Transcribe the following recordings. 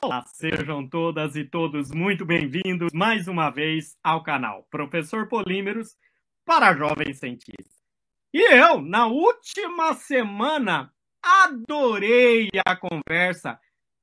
Olá, sejam todas e todos muito bem-vindos mais uma vez ao canal Professor Polímeros para Jovens Cientistas. E eu, na última semana, adorei a conversa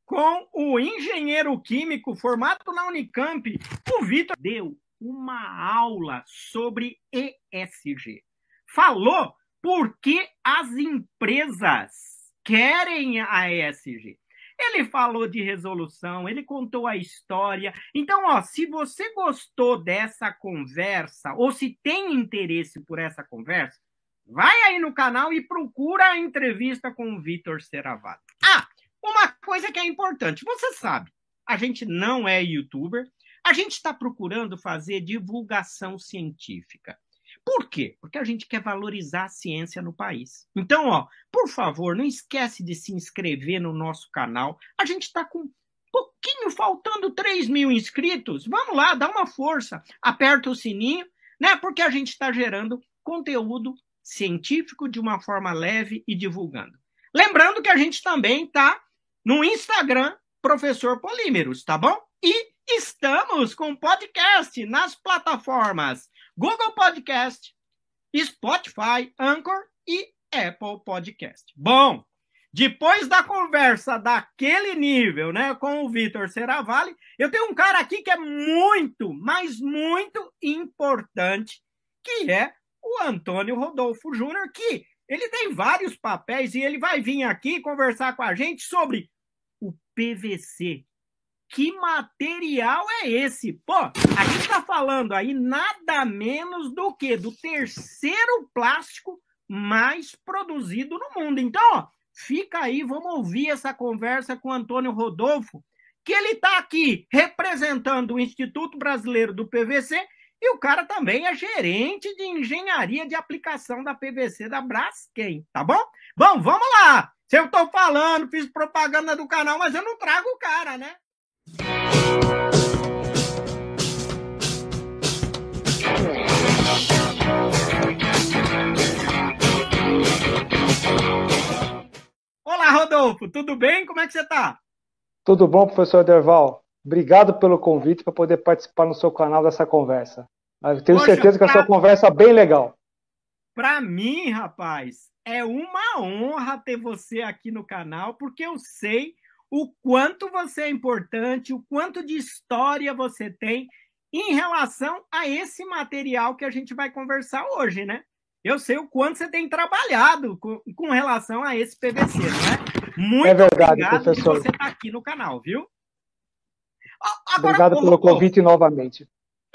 com o engenheiro químico formado na Unicamp, o Vitor. Deu uma aula sobre ESG. Falou por que as empresas querem a ESG. Ele falou de resolução, ele contou a história. Então, ó, se você gostou dessa conversa ou se tem interesse por essa conversa, vai aí no canal e procura a entrevista com o Vitor Seravato. Ah, uma coisa que é importante, você sabe, a gente não é youtuber, a gente está procurando fazer divulgação científica. Por quê? Porque a gente quer valorizar a ciência no país. Então, ó, por favor, não esquece de se inscrever no nosso canal. A gente está com pouquinho faltando 3 mil inscritos. Vamos lá, dá uma força. Aperta o sininho, né? Porque a gente está gerando conteúdo científico de uma forma leve e divulgando. Lembrando que a gente também está no Instagram, Professor Polímeros, tá bom? E estamos com podcast nas plataformas Google Podcast, Spotify, Anchor e Apple Podcast. Bom, depois da conversa daquele nível, né, com o Vitor Seravalli, eu tenho um cara aqui que é muito, mas muito importante, que é o Antônio Rodolfo Júnior, que ele tem vários papéis e ele vai vir aqui conversar com a gente sobre o PVC, que material é esse? Pô, a gente está falando aí nada menos do que do terceiro plástico mais produzido no mundo. Então, ó, fica aí, vamos ouvir essa conversa com Antônio Rodolfo, que ele está aqui representando o Instituto Brasileiro do PVC e o cara também é gerente de engenharia de aplicação da PVC da Braskem, tá bom? Bom, vamos lá! Se eu estou falando, fiz propaganda do canal, mas eu não trago o cara, né? Rodolfo, tudo bem? Como é que você está? Tudo bom, professor Derval. Obrigado pelo convite para poder participar no seu canal dessa conversa. Eu tenho Poxa, certeza que pra... a sua conversa é bem legal. Para mim, rapaz, é uma honra ter você aqui no canal, porque eu sei o quanto você é importante, o quanto de história você tem em relação a esse material que a gente vai conversar hoje, né? Eu sei o quanto você tem trabalhado com, com relação a esse PVC, não é? Muito é verdade, obrigado professor. por você estar aqui no canal, viu? Agora, obrigado pelo convite novamente.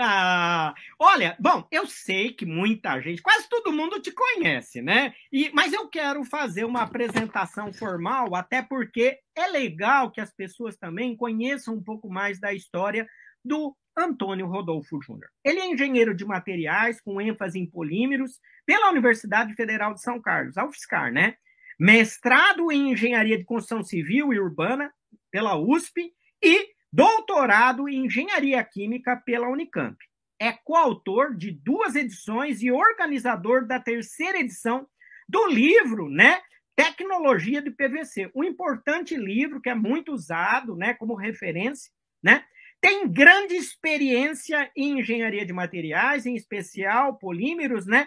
Ah, olha, bom, eu sei que muita gente, quase todo mundo te conhece, né? E, mas eu quero fazer uma apresentação formal, até porque é legal que as pessoas também conheçam um pouco mais da história do Antônio Rodolfo Júnior. Ele é engenheiro de materiais com ênfase em polímeros pela Universidade Federal de São Carlos, a UFSCar, né? Mestrado em engenharia de construção civil e urbana pela USP e doutorado em engenharia química pela Unicamp. É coautor de duas edições e organizador da terceira edição do livro, né? Tecnologia de PVC, um importante livro que é muito usado, né, como referência, né? Tem grande experiência em engenharia de materiais, em especial polímeros, né?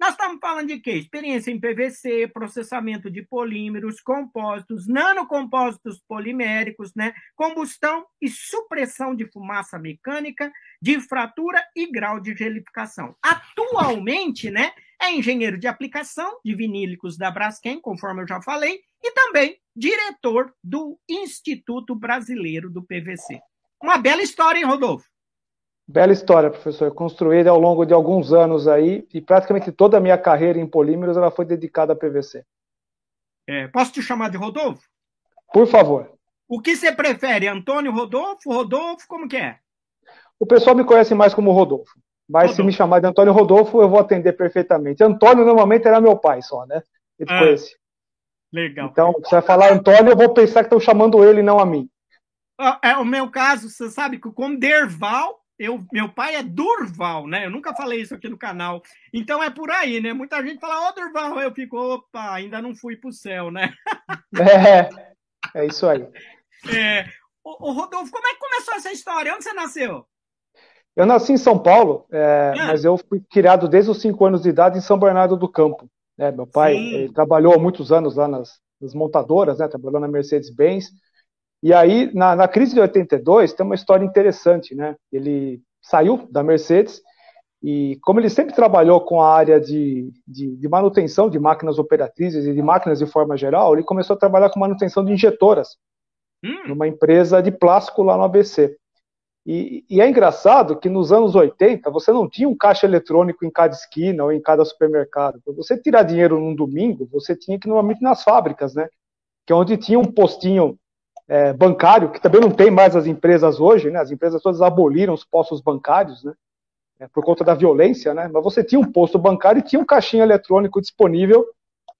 Nós estamos falando de quê? Experiência em PVC, processamento de polímeros, compósitos, nanocompósitos poliméricos, né? combustão e supressão de fumaça mecânica, de fratura e grau de gelificação. Atualmente, né, é engenheiro de aplicação de vinílicos da Braskem, conforme eu já falei, e também diretor do Instituto Brasileiro do PVC. Uma bela história, hein, Rodolfo? Bela história, professor. Construída ao longo de alguns anos aí, e praticamente toda a minha carreira em polímeros ela foi dedicada a PVC. É, posso te chamar de Rodolfo? Por favor. O que você prefere, Antônio Rodolfo, Rodolfo, como que é? O pessoal me conhece mais como Rodolfo. Mas Rodolfo. se me chamar de Antônio Rodolfo, eu vou atender perfeitamente. Antônio normalmente era meu pai só, né? Ele ah, conhece. Legal. Então, se vai falar Antônio, eu vou pensar que estão chamando ele, não a mim. É o meu caso, você sabe que como Derval eu, meu pai é Durval, né? Eu nunca falei isso aqui no canal. Então é por aí, né? Muita gente fala, ô oh, Durval, eu fico, opa, ainda não fui pro céu, né? É, é isso aí. É, o, o, Rodolfo, como é que começou essa história? Onde você nasceu? Eu nasci em São Paulo, é, é. mas eu fui criado desde os cinco anos de idade em São Bernardo do Campo. Né? Meu pai trabalhou há muitos anos lá nas, nas montadoras, né? trabalhou na Mercedes-Benz. E aí, na, na, crise de 82, tem uma história interessante. Né? Ele saiu da Mercedes e, como ele sempre trabalhou com a área de, de, de manutenção de máquinas operatrizes e de máquinas de forma geral, ele começou a trabalhar com manutenção de injetoras hum. numa empresa de plástico lá no ABC. E, e, é engraçado que nos anos 80 você não tinha um caixa eletrônico em cada esquina ou em cada supermercado. Para você tirar dinheiro num domingo, você tinha que normalmente nas fábricas, né? Que é onde tinha um postinho é, bancário, que também não tem mais as empresas hoje, né? As empresas todas aboliram os postos bancários, né? É, por conta da violência, né? Mas você tinha um posto bancário e tinha um caixinho eletrônico disponível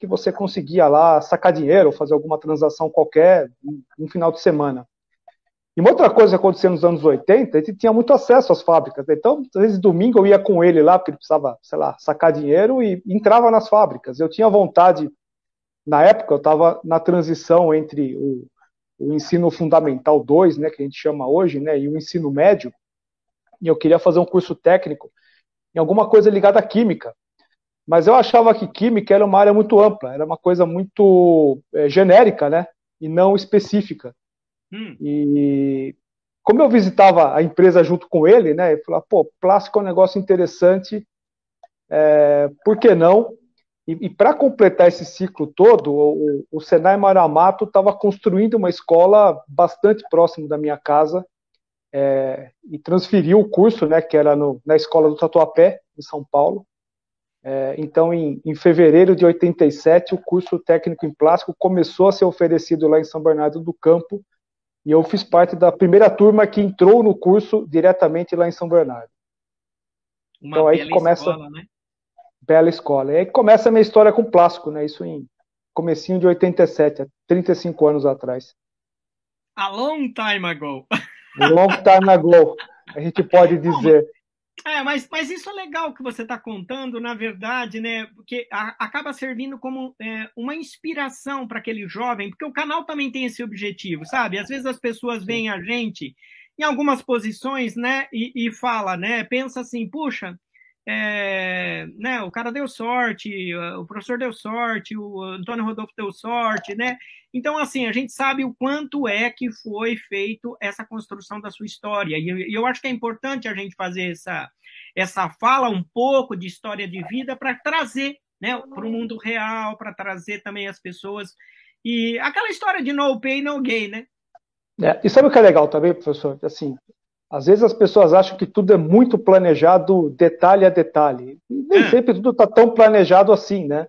que você conseguia lá sacar dinheiro fazer alguma transação qualquer no final de semana. E uma outra coisa que aconteceu nos anos 80, ele tinha muito acesso às fábricas. Né? Então, às vezes, domingo eu ia com ele lá, porque ele precisava, sei lá, sacar dinheiro e entrava nas fábricas. Eu tinha vontade, na época, eu estava na transição entre o, o, ensino fundamental 2, né, que a gente chama hoje, né, e o ensino médio, e eu queria fazer um curso técnico em alguma coisa ligada à química. Mas eu achava que química era uma área muito ampla, era uma coisa muito é, genérica, né, e não específica. Hum. E como eu visitava a empresa junto com ele, né, ele falou, pô, plástico é um negócio interessante, é, por que não? E, e para completar esse ciclo todo, o, o Senai Maramato estava construindo uma escola bastante próximo da minha casa é, e transferiu o curso, né, que era no, na escola do Tatuapé, em São Paulo. É, então, em, em, fevereiro de 87, o curso técnico em plástico começou a ser oferecido lá em São Bernardo do Campo, e eu fiz parte da primeira turma que entrou no curso diretamente lá em São Bernardo. Uma então aí começa escola, né? Bela escola. E aí começa a minha história com plástico, né? Isso em comecinho de 87, 35 anos atrás. A long time ago. Long time ago, a gente pode dizer. É, mas, mas isso é legal que você está contando, na verdade, né? Porque a, acaba servindo como é, uma inspiração para aquele jovem, porque o canal também tem esse objetivo, sabe? Às vezes as pessoas veem a gente em algumas posições, né? E, e fala, né? Pensa assim, puxa, é, né, o cara deu sorte, o professor deu sorte, o Antônio Rodolfo deu sorte, né? Então, assim, a gente sabe o quanto é que foi feito essa construção da sua história. E eu acho que é importante a gente fazer essa, essa fala um pouco de história de vida para trazer né, para o mundo real, para trazer também as pessoas. E aquela história de no pain, no gain, né? É, e sabe o que é legal também, professor? Assim, às vezes as pessoas acham que tudo é muito planejado, detalhe a detalhe. E nem é. sempre tudo está tão planejado assim, né?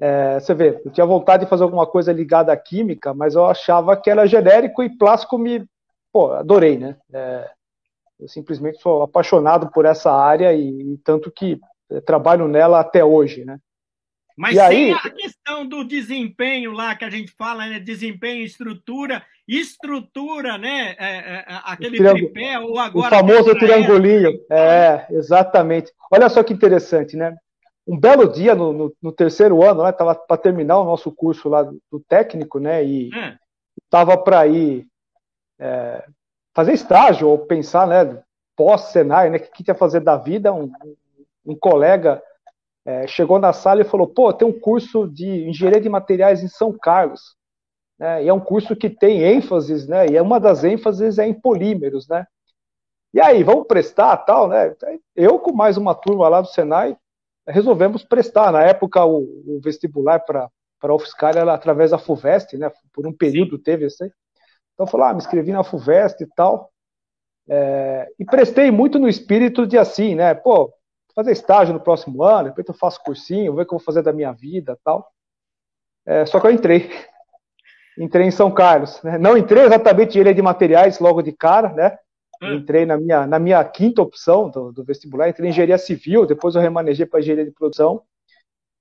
É, você vê, eu tinha vontade de fazer alguma coisa ligada à química, mas eu achava que era genérico e plástico me. Pô, adorei, né? É, eu simplesmente sou apaixonado por essa área e, e tanto que trabalho nela até hoje, né? Mas e aí, a questão do desempenho lá que a gente fala, né? Desempenho, estrutura, estrutura, né? É, é, é aquele tripé, ou agora. O famoso triangulinho. É, exatamente. Olha só que interessante, né? Um belo dia, no, no, no terceiro ano, né? Estava para terminar o nosso curso lá do, do técnico, né? E estava hum. para ir é, fazer estágio ou pensar, né? Pós-Senai, né? O que, que ia fazer da vida? Um, um colega é, chegou na sala e falou: pô, tem um curso de engenharia de materiais em São Carlos. Né, e é um curso que tem ênfases, né? E é uma das ênfases é em polímeros, né? E aí, vamos prestar tal, né? Eu, com mais uma turma lá do Senai, resolvemos prestar. Na época, o, o vestibular para a UFSCar era através da FUVEST, né? Por um período teve esse. Então, eu falei, ah, me inscrevi na FUVEST e tal. É, e prestei muito no espírito de assim, né? Pô, fazer estágio no próximo ano, depois eu faço cursinho, ver o que eu vou fazer da minha vida tal. É, só que eu entrei. Entrei em São Carlos. Né? Não entrei exatamente em engenharia de materiais logo de cara, né? Hum. Entrei na minha, na minha quinta opção do, do vestibular, entrei em engenharia civil, depois eu remanejei para engenharia de produção.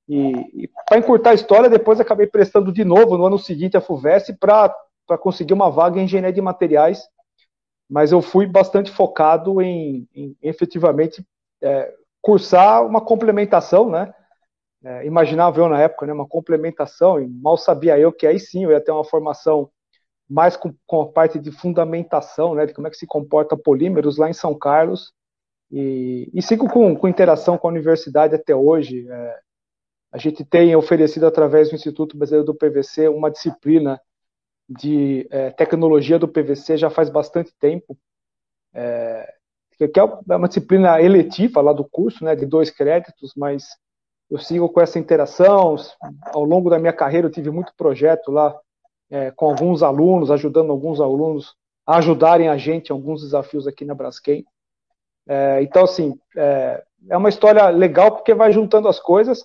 E, e para encurtar a história, depois acabei prestando de novo no ano seguinte a FUVEST para conseguir uma vaga em engenharia de materiais. Mas eu fui bastante focado em, em efetivamente é, cursar uma complementação, né? É, imaginava eu na época, né, uma complementação, e mal sabia eu que aí sim eu ia ter uma formação mais com, com, a parte de fundamentação, né, de como é que se comporta polímeros lá em São Carlos, e, e sigo com, com, interação com a universidade até hoje. É, a gente tem oferecido, através do Instituto Brasileiro do PVC, uma disciplina de é, tecnologia do PVC já faz bastante tempo, é, que é uma disciplina eletiva lá do curso, né, de dois créditos, mas eu sigo com essa interação. Ao longo da minha carreira, eu tive muito projeto lá é, com alguns alunos, ajudando alguns alunos a ajudarem a gente em alguns desafios aqui na Braskem. É, então, assim, é, é, uma história legal porque vai juntando as coisas,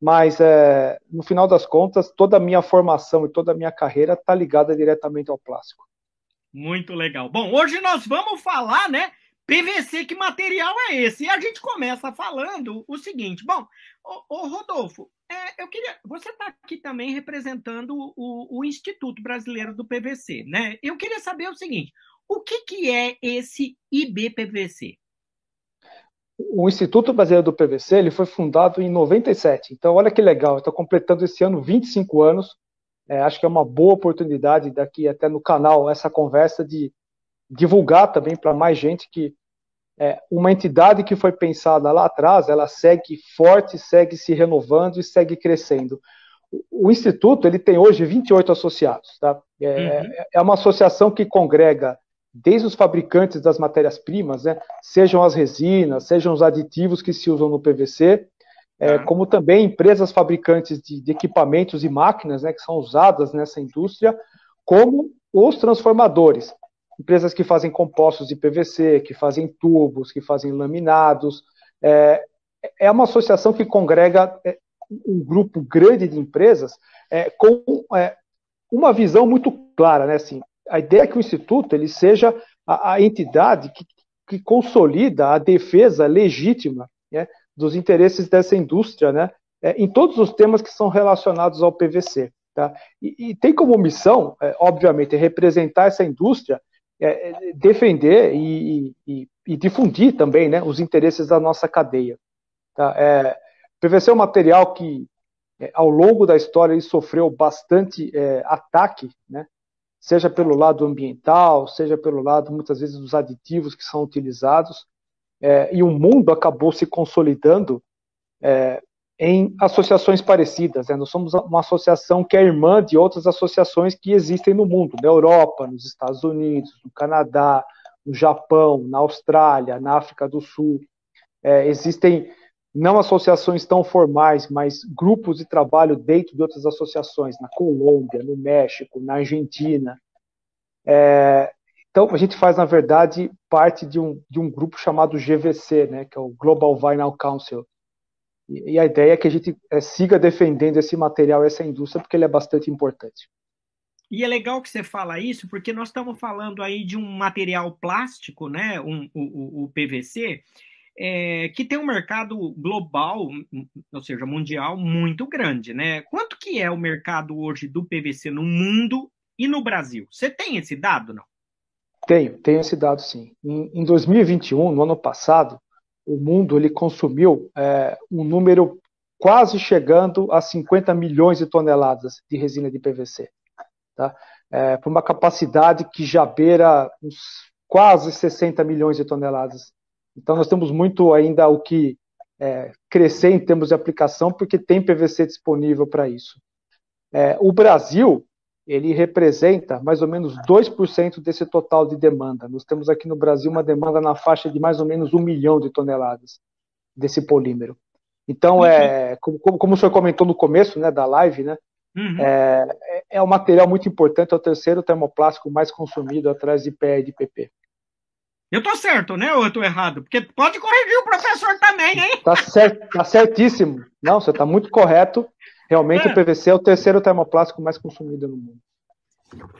mas é, no final das contas, toda a minha formação e toda a minha carreira está ligada diretamente ao plástico. Muito legal. Bom, hoje nós vamos falar, né, PVC, que material é esse? E a gente começa falando o seguinte: bom, ô, ô Rodolfo, é, eu queria. Você está aqui também representando o, o, Instituto Brasileiro do PVC, né? Eu queria saber o seguinte: o que, que é esse IBPVC? O Instituto Brasileiro do PVC ele foi fundado em 97. Então, olha que legal, estou completando esse ano 25 anos. É, acho que é uma boa oportunidade daqui até no canal essa conversa de divulgar também para mais gente que é, uma entidade que foi pensada lá atrás, ela segue forte, segue se renovando e segue crescendo. O, o Instituto ele tem hoje 28 associados. Tá? É, uhum. é uma associação que congrega desde os fabricantes das matérias-primas, né, sejam as resinas, sejam os aditivos que se usam no PVC, é, uhum. como também empresas fabricantes de, de, equipamentos e máquinas né, que são usadas nessa indústria, como os transformadores empresas que fazem compostos de PVC, que fazem tubos, que fazem laminados. É, é uma associação que congrega é, um grupo grande de empresas é, com é, uma visão muito clara, né? Assim, a ideia é que o instituto ele seja a, a entidade que, que, consolida a defesa legítima né, dos interesses dessa indústria, né? É, em todos os temas que são relacionados ao PVC. Tá? E, e tem como missão, é, obviamente, representar essa indústria é, é, defender e, e, e, difundir também né, os interesses da nossa cadeia. Tá? É, PVC é um material que, é, ao longo da história, ele sofreu bastante é, ataque, né, seja pelo lado ambiental, seja pelo lado, muitas vezes, dos aditivos que são utilizados, é, e o mundo acabou se consolidando em associações parecidas. Né? Nós somos uma associação que é irmã de outras associações que existem no mundo, na Europa, nos Estados Unidos, no Canadá, no Japão, na Austrália, na África do Sul. É, existem não associações tão formais, mas grupos de trabalho dentro de outras associações, na Colômbia, no México, na Argentina. É, então, a gente faz, na verdade, parte de um, de um grupo chamado GVC, né, que é o Global Vinyl Council, e, a ideia é que a gente é, siga defendendo esse material, essa indústria, porque ele é bastante importante. E é legal que você fala isso, porque nós estamos falando aí de um material plástico, né, um, o, o PVC, é, que tem um mercado global, ou seja, mundial, muito grande, né? Quanto que é o mercado hoje do PVC no mundo e no Brasil? Você tem esse dado, não? Tenho, tenho esse dado sim. Em, em 2021, no ano passado, o mundo ele consumiu é, um número quase chegando a 50 milhões de toneladas de resina de PVC, tá? É, por uma capacidade que já beira uns quase 60 milhões de toneladas. Então nós temos muito ainda o que é, crescer em termos de aplicação, porque tem PVC disponível para isso. É, o Brasil ele representa mais ou menos 2% desse total de demanda. Nós temos aqui no Brasil uma demanda na faixa de mais ou menos um milhão de toneladas desse polímero. Então, uhum. é, como, como, o senhor comentou no começo né, da live, né, uhum. é, é, é um material muito importante, é o terceiro termoplástico mais consumido atrás de PE e de PP. Eu tô certo, né? Ou eu tô errado? Porque pode corrigir o professor também, hein? Tá, certo, tá certíssimo. Não, você tá muito correto. Realmente é. o PVC é o terceiro termoplástico mais consumido no mundo.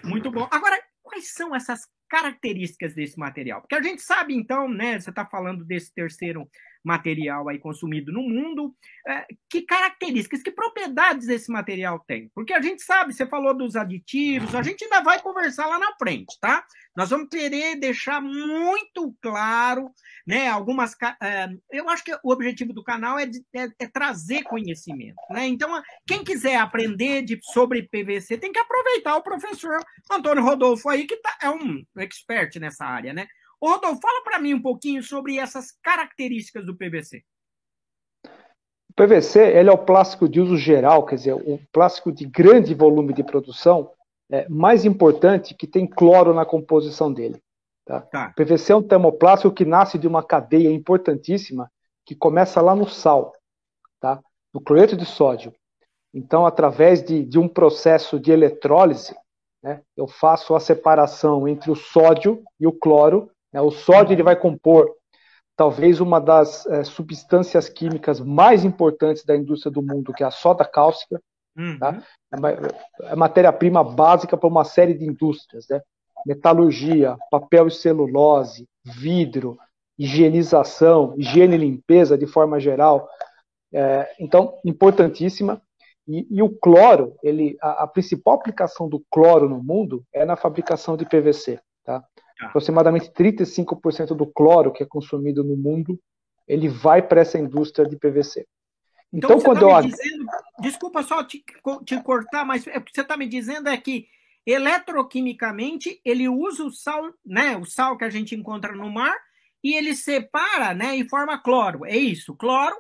Muito bom. Agora, quais são essas características desse material? Porque a gente sabe, então, né? Você está falando desse terceiro material aí consumido no mundo. É, que características, que propriedades esse material tem? Porque a gente sabe, você falou dos aditivos, a gente ainda vai conversar lá na frente, tá? Nós vamos querer deixar muito claro, né? Algumas. É, eu acho que o objetivo do canal é, de, é, é trazer conhecimento, né? Então, quem quiser aprender de, sobre PVC tem que aproveitar o professor Antônio Rodolfo aí, que tá, é um expert nessa área, né? Ô, Rodolfo, fala para mim um pouquinho sobre essas características do PVC. O PVC ele é o plástico de uso geral, quer dizer, um plástico de grande volume de produção, é, mais importante que tem cloro na composição dele. Tá? Tá. O PVC é um termoplástico que nasce de uma cadeia importantíssima que começa lá no sal, tá? no cloreto de sódio. Então, através de, de um processo de eletrólise, né, eu faço a separação entre o sódio e o cloro? O sódio ele vai compor talvez uma das é, substâncias químicas mais importantes da indústria do mundo, que é a soda cáustica. Uhum. Tá? É, é matéria-prima básica para uma série de indústrias, né? metalurgia, papel e celulose, vidro, higienização, higiene e limpeza de forma geral. É, então, importantíssima. E, e, o cloro, ele, a, a, principal aplicação do cloro no mundo é na fabricação de PVC. Tá? Tá. Aproximadamente 35% do cloro que é consumido no mundo, ele vai para essa indústria de PVC. Então, então quando tá eu... Dizendo, desculpa só te, te cortar, mas o que você está me dizendo é que eletroquimicamente ele usa o sal, né, o sal que a gente encontra no mar, e ele separa, né, e forma cloro. É isso, cloro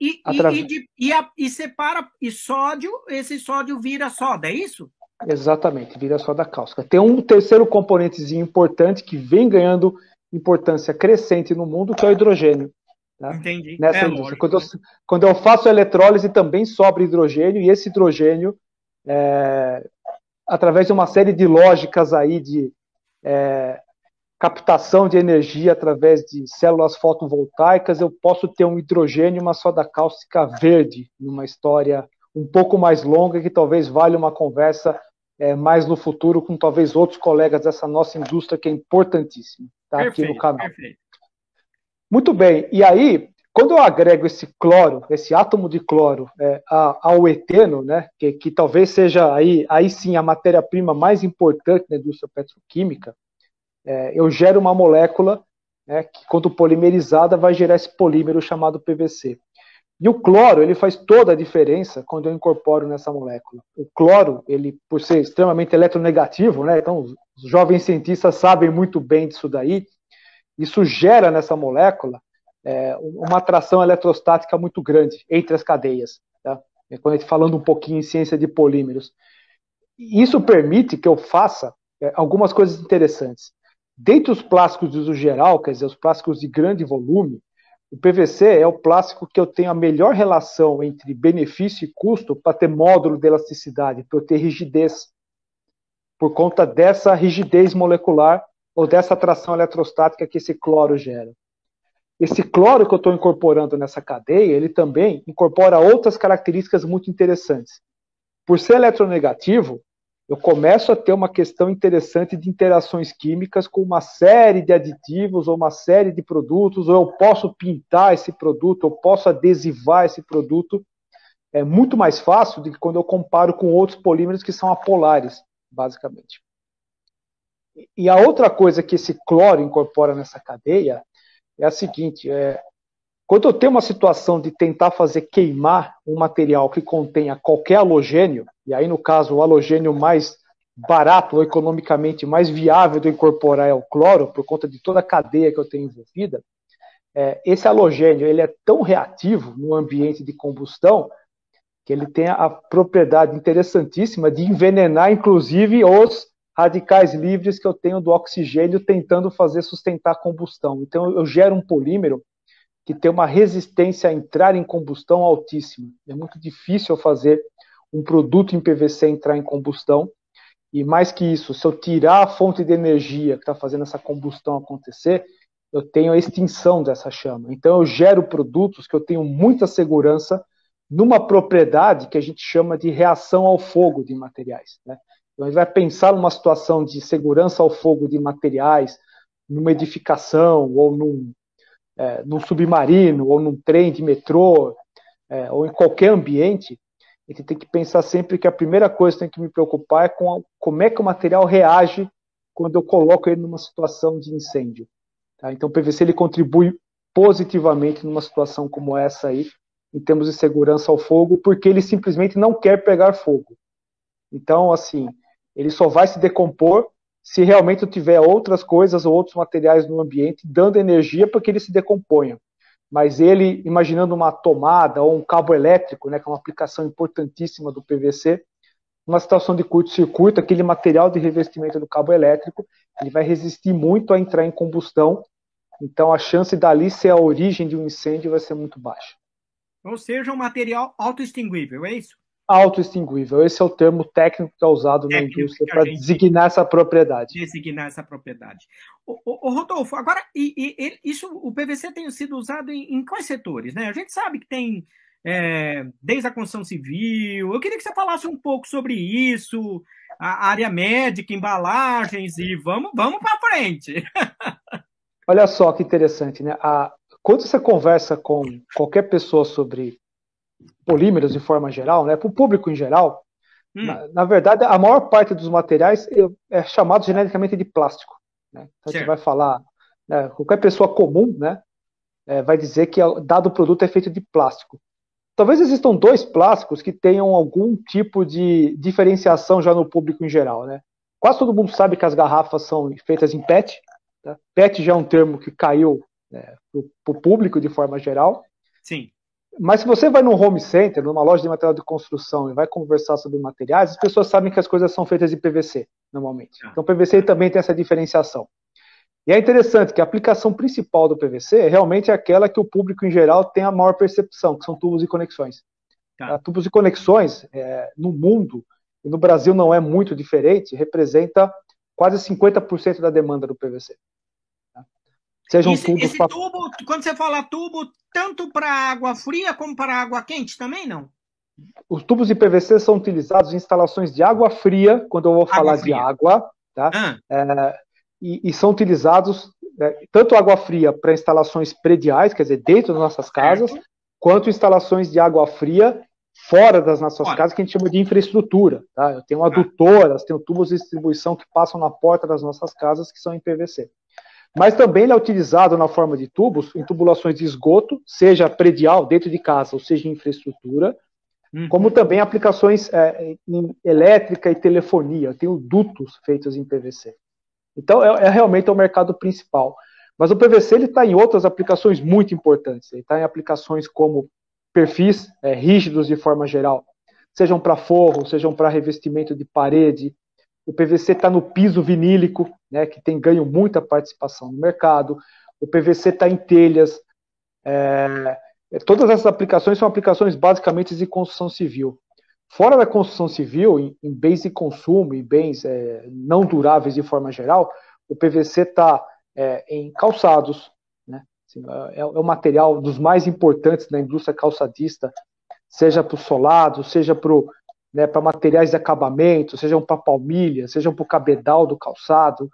e, Através... e, e, de, e, a, e separa e sódio, esse sódio vira soda, é isso? Exatamente, vira só da cáustica. Tem um terceiro componentezinho importante que vem ganhando importância crescente no mundo, que é o hidrogênio. Tá? Entendi. Nessa é, indústria. Quando eu, quando eu, faço eletrólise, também sobra hidrogênio, e esse hidrogênio, é, através de uma série de lógicas aí de é, captação de energia através de células fotovoltaicas, eu posso ter um hidrogênio e uma soda cáustica verde, numa história um pouco mais longa, que talvez valha uma conversa é, mais no futuro com talvez outros colegas dessa nossa indústria que é importantíssima, tá? Perfeito, aqui no canal. Perfeito. Muito bem, e aí, quando eu agrego esse cloro, esse átomo de cloro é, ao eteno, né, que, que talvez seja aí, aí sim a matéria-prima mais importante da indústria petroquímica, é, eu gero uma molécula né, que, quando polimerizada, vai gerar esse polímero chamado PVC. E o cloro, ele faz toda a diferença quando eu incorporo nessa molécula. O cloro, ele, por ser extremamente eletronegativo, né, então os jovens cientistas sabem muito bem disso daí, isso gera nessa molécula é, uma atração eletrostática muito grande entre as cadeias. Tá? É, quando a gente falando um pouquinho em ciência de polímeros. Isso permite que eu faça é, algumas coisas interessantes. Dentre os plásticos de uso geral, quer dizer, os plásticos de grande volume, o PVC é o plástico que eu tenho a melhor relação entre benefício e custo para ter módulo de elasticidade, para eu ter rigidez, por conta dessa rigidez molecular ou dessa atração eletrostática que esse cloro gera. Esse cloro que eu estou incorporando nessa cadeia, ele também incorpora outras características muito interessantes. Por ser eletronegativo, eu começo a ter uma questão interessante de interações químicas com uma série de aditivos ou uma série de produtos, ou eu posso pintar esse produto, eu posso adesivar esse produto. É muito mais fácil do que quando eu comparo com outros polímeros que são apolares, basicamente. E a outra coisa que esse cloro incorpora nessa cadeia é a seguinte: é, quando eu tenho uma situação de tentar fazer queimar um material que contenha qualquer halogênio, e aí no caso o halogênio mais barato ou economicamente mais viável de incorporar é o cloro, por conta de toda a cadeia que eu tenho envolvida, é, esse halogênio ele é tão reativo no ambiente de combustão que ele tem a propriedade interessantíssima de envenenar, inclusive, os radicais livres que eu tenho do oxigênio tentando fazer sustentar a combustão. Então, eu gero um polímero que tem uma resistência a entrar em combustão altíssima. É muito difícil fazer um produto em PVC entrar em combustão. E mais que isso, se eu tirar a fonte de energia que está fazendo essa combustão acontecer, eu tenho a extinção dessa chama. Então eu gero produtos que eu tenho muita segurança numa propriedade que a gente chama de reação ao fogo de materiais. Né? Então a gente vai pensar numa situação de segurança ao fogo de materiais, numa edificação ou num, é, num submarino ou num trem de metrô é, ou em qualquer ambiente, a gente tem que pensar sempre que a primeira coisa que tem que me preocupar é com a, como é que o material reage quando eu coloco ele numa situação de incêndio. Tá? Então, o PVC ele contribui positivamente numa situação como essa aí, em termos de segurança ao fogo, porque ele simplesmente não quer pegar fogo. Então, assim, ele só vai se decompor se realmente eu tiver outras coisas ou outros materiais no ambiente dando energia para que ele se decomponha. Mas ele, imaginando uma tomada ou um cabo elétrico, né, que é uma aplicação importantíssima do PVC, uma situação de curto-circuito, aquele material de revestimento do cabo elétrico, ele vai resistir muito a entrar em combustão, então a chance dali ser a origem de um incêndio vai ser muito baixa. Ou seja, um material autoextinguível, é isso? Autoextinguível. Esse é o termo técnico que é usado na indústria para designar essa propriedade. Designar essa propriedade. O, o, o Rodolfo, agora, e, e, isso, o PVC tem sido usado em, em quais setores? Né? A gente sabe que tem é, desde a construção civil. Eu queria que você falasse um pouco sobre isso, a área médica, embalagens, e vamos, vamos para frente. Olha só que interessante, né? A, quando você conversa com qualquer pessoa sobre polímeros de forma geral, né, para o público em geral, hum. na, na, verdade, a maior parte dos materiais é chamado genericamente de plástico. Né? Então, você vai falar, né, qualquer pessoa comum né, é, vai dizer que dado produto é feito de plástico. Talvez existam dois plásticos que tenham algum tipo de diferenciação já no público em geral. Né? Quase todo mundo sabe que as garrafas são feitas em PET. Tá? PET já é um termo que caiu né, para o público de forma geral. Sim. Mas se você vai num home center, numa loja de material de construção e vai conversar sobre materiais, as pessoas sabem que as coisas são feitas de PVC, normalmente. Ah. Então, PVC também tem essa diferenciação. E é interessante que a aplicação principal do PVC realmente é aquela que o público em geral tem a maior percepção, que são tubos e conexões. Tá. Tubos e conexões, é, no mundo, e no Brasil não é muito diferente, representa quase 50% da demanda do PVC. Sejam esse, tubos esse pra... tubo, quando você fala tubo, tanto para água fria como para água quente também, não? Os tubos de PVC são utilizados em instalações de água fria, quando eu vou água falar fria. de água, tá? Ah. É, e, e, são utilizados é, tanto água fria para instalações prediais, quer dizer, dentro das nossas casas, certo. quanto instalações de água fria fora das nossas casas, que a gente chama de infraestrutura. Tá? Eu tenho adutoras, tenho tubos de distribuição que passam na porta das nossas casas que são em PVC. Mas também ele é utilizado na forma de tubos, em tubulações de esgoto, seja predial, dentro de casa, ou seja, em infraestrutura, uhum. como também aplicações é, em elétrica e telefonia. Eu tenho dutos feitos em PVC. Então, é, é realmente o mercado principal. Mas o PVC está em outras aplicações muito importantes. Ele está em aplicações como perfis é, rígidos de forma geral, sejam para forro, sejam para revestimento de parede, o PVC está no piso vinílico, né, que tem ganho muita participação no mercado. O PVC está em telhas. É, todas essas aplicações são aplicações basicamente de construção civil. Fora da construção civil, em, em bens de consumo e bens é, não duráveis de forma geral, o PVC está é, em calçados, né? Assim, é, é o material dos mais importantes na indústria calçadista, seja para o solado, seja para o né, para materiais de acabamento, sejam para palmilha, sejam para o cabedal do calçado.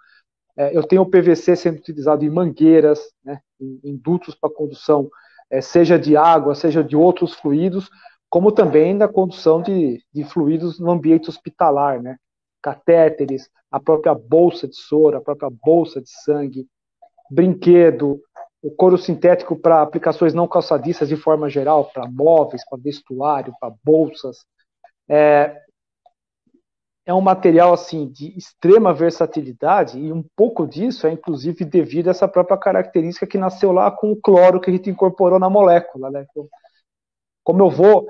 É, eu tenho o PVC sendo utilizado em mangueiras, né, em, em dutos para condução, é, seja de água, seja de outros fluidos, como também na condução de, de fluidos no ambiente hospitalar, né, catéteres, a própria bolsa de soro, a própria bolsa de sangue, brinquedo, o couro sintético para aplicações não calçadistas de forma geral, para móveis, para vestuário, para bolsas, é, é um material assim de extrema versatilidade e um pouco disso é inclusive devido a essa própria característica que nasceu lá com o cloro que a gente incorporou na molécula, né? Então, como eu vou,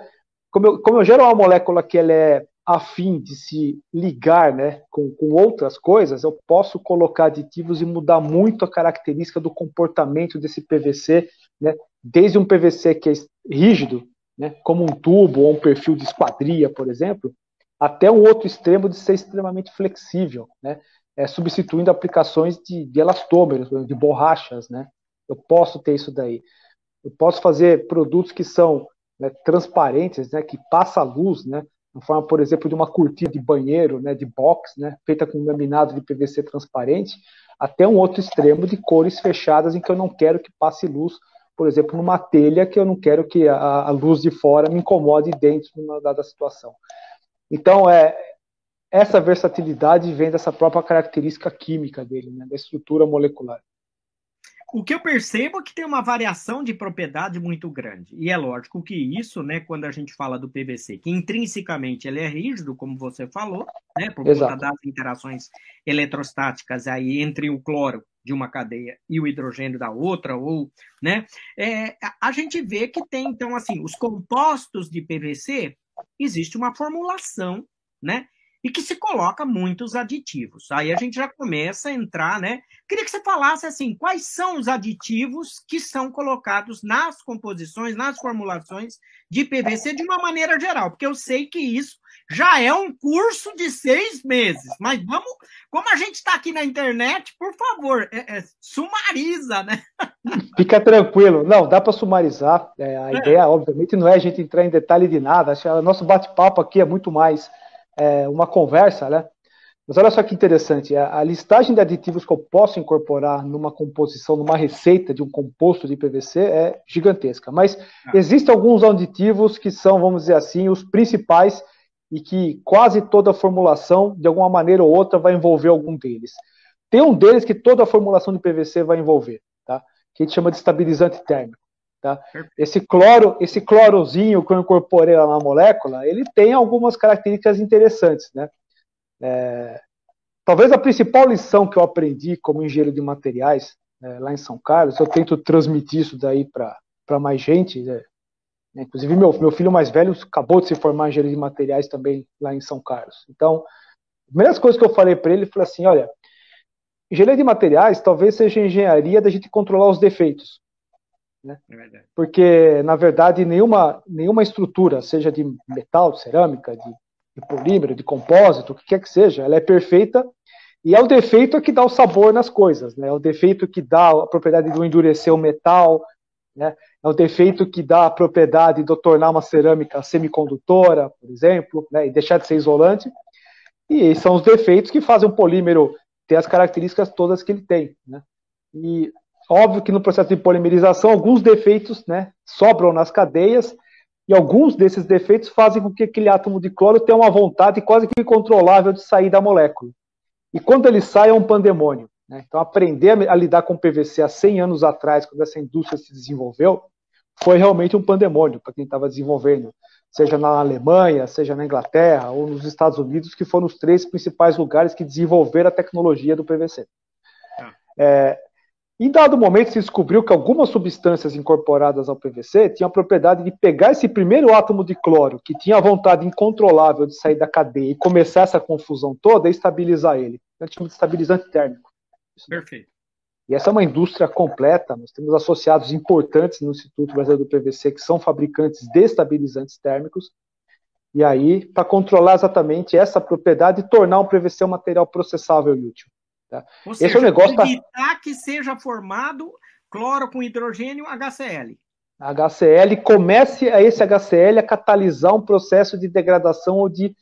como eu, como eu gero uma molécula que ela é afim de se ligar, né, com, com outras coisas, eu posso colocar aditivos e mudar muito a característica do comportamento desse PVC, né? Desde um PVC que é rígido, né, como um tubo ou um perfil de esquadria, por exemplo, até um outro extremo de ser extremamente flexível, né, é, substituindo aplicações de, de elastômeros, de borrachas. Né, eu posso ter isso daí. Eu posso fazer produtos que são né, transparentes, né, que passa luz, né, na forma, por exemplo, de uma cortina de banheiro, né, de box, né, feita com laminado de PVC transparente, até um outro extremo de cores fechadas em que eu não quero que passe luz, por exemplo, numa telha que eu não quero que a, a luz de fora me incomode dentro de uma dada situação. Então, é, essa versatilidade vem dessa própria característica química dele, né, da estrutura molecular. O que eu percebo é que tem uma variação de propriedade muito grande. E é lógico que isso, né, quando a gente fala do PVC, que intrinsecamente ele é rígido, como você falou, né, por Exato. conta das interações eletrostáticas aí entre o cloro de uma cadeia e o hidrogênio da outra, ou, né, é, a gente vê que tem, então, assim, os compostos de PVC, existe uma formulação, né, e que se coloca muitos aditivos. Aí a gente já começa a entrar, né? Queria que você falasse assim, quais são os aditivos que são colocados nas composições, nas formulações de PVC de uma maneira geral, porque eu sei que isso já é um curso de seis meses. Mas vamos, como a gente está aqui na internet, por favor, é, é, sumariza, né? Fica tranquilo. Não, dá para sumarizar. É, a é. ideia, obviamente, não é a gente entrar em detalhe de nada. Acho que o nosso bate-papo aqui é muito mais é, uma conversa, né? Mas olha só que interessante, a, a, listagem de aditivos que eu posso incorporar numa composição, numa receita de um composto de PVC é gigantesca. Mas ah. existem alguns aditivos que são, vamos dizer assim, os principais e que quase toda a formulação, de alguma maneira ou outra, vai envolver algum deles. Tem um deles que toda a formulação de PVC vai envolver, tá? que a gente chama de estabilizante térmico. Tá? Esse cloro, esse clorozinho que eu incorporei lá na molécula, ele tem algumas características interessantes, né? É, talvez a principal lição que eu aprendi como engenheiro de materiais é, lá em São Carlos, eu tento transmitir isso daí para mais gente. Né? Inclusive meu, meu filho mais velho acabou de se formar em engenheiro de materiais também lá em São Carlos. Então, as primeiras coisas que eu falei para ele, foi assim, olha, engenharia de materiais talvez seja engenharia da gente controlar os defeitos. Né? É Porque, na verdade, nenhuma, nenhuma estrutura, seja de metal, de cerâmica, de, de polímero, de compósito, o que quer que seja, ela é perfeita e é o defeito que dá o sabor nas coisas, né? É o defeito que dá a propriedade de endurecer o metal, né? É o defeito que dá a propriedade de tornar uma cerâmica semicondutora, por exemplo, né? E deixar de ser isolante. E são os defeitos que fazem o polímero ter as características todas que ele tem, né? E Óbvio que no processo de polimerização, alguns defeitos né, sobram nas cadeias, e alguns desses defeitos fazem com que aquele átomo de cloro tenha uma vontade quase que incontrolável de sair da molécula. E quando ele sai, é um pandemônio. Né? Então, aprender a lidar com PVC há 100 anos atrás, quando essa indústria se desenvolveu, foi realmente um pandemônio para quem estava desenvolvendo, seja na Alemanha, seja na Inglaterra ou nos Estados Unidos, que foram os três principais lugares que desenvolveram a tecnologia do PVC. Ah. É, em dado momento, se descobriu que algumas substâncias incorporadas ao PVC tinham a propriedade de pegar esse primeiro átomo de cloro, que tinha a vontade incontrolável de sair da cadeia e começar essa confusão toda, e estabilizar ele. Então, chama de estabilizante térmico. Perfeito. E essa é uma indústria completa. Nós temos associados importantes no Instituto Brasileiro do PVC que são fabricantes de estabilizantes térmicos. E aí, para controlar exatamente essa propriedade e tornar o PVC um material processável e útil. Tá? Ou seja, Esse é o negócio tá- evitar tá... que seja formado cloro com hidrogênio HCl. HCl comece a esse HCl a catalisar um processo de degradação ou de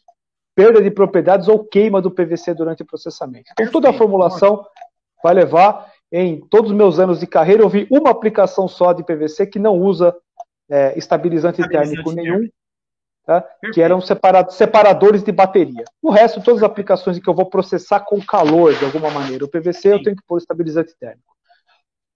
perda de propriedades ou queima do PVC durante o processamento. Então, toda a formulação vai levar, em todos os meus anos de carreira, eu vi uma aplicação só de PVC que não usa é, estabilizante, estabilizante térmico nenhum, tá? que eram separadores de bateria. O resto, todas as aplicações em que eu vou processar com calor de alguma maneira. O PVC Sim. eu tenho que pôr estabilizante térmico.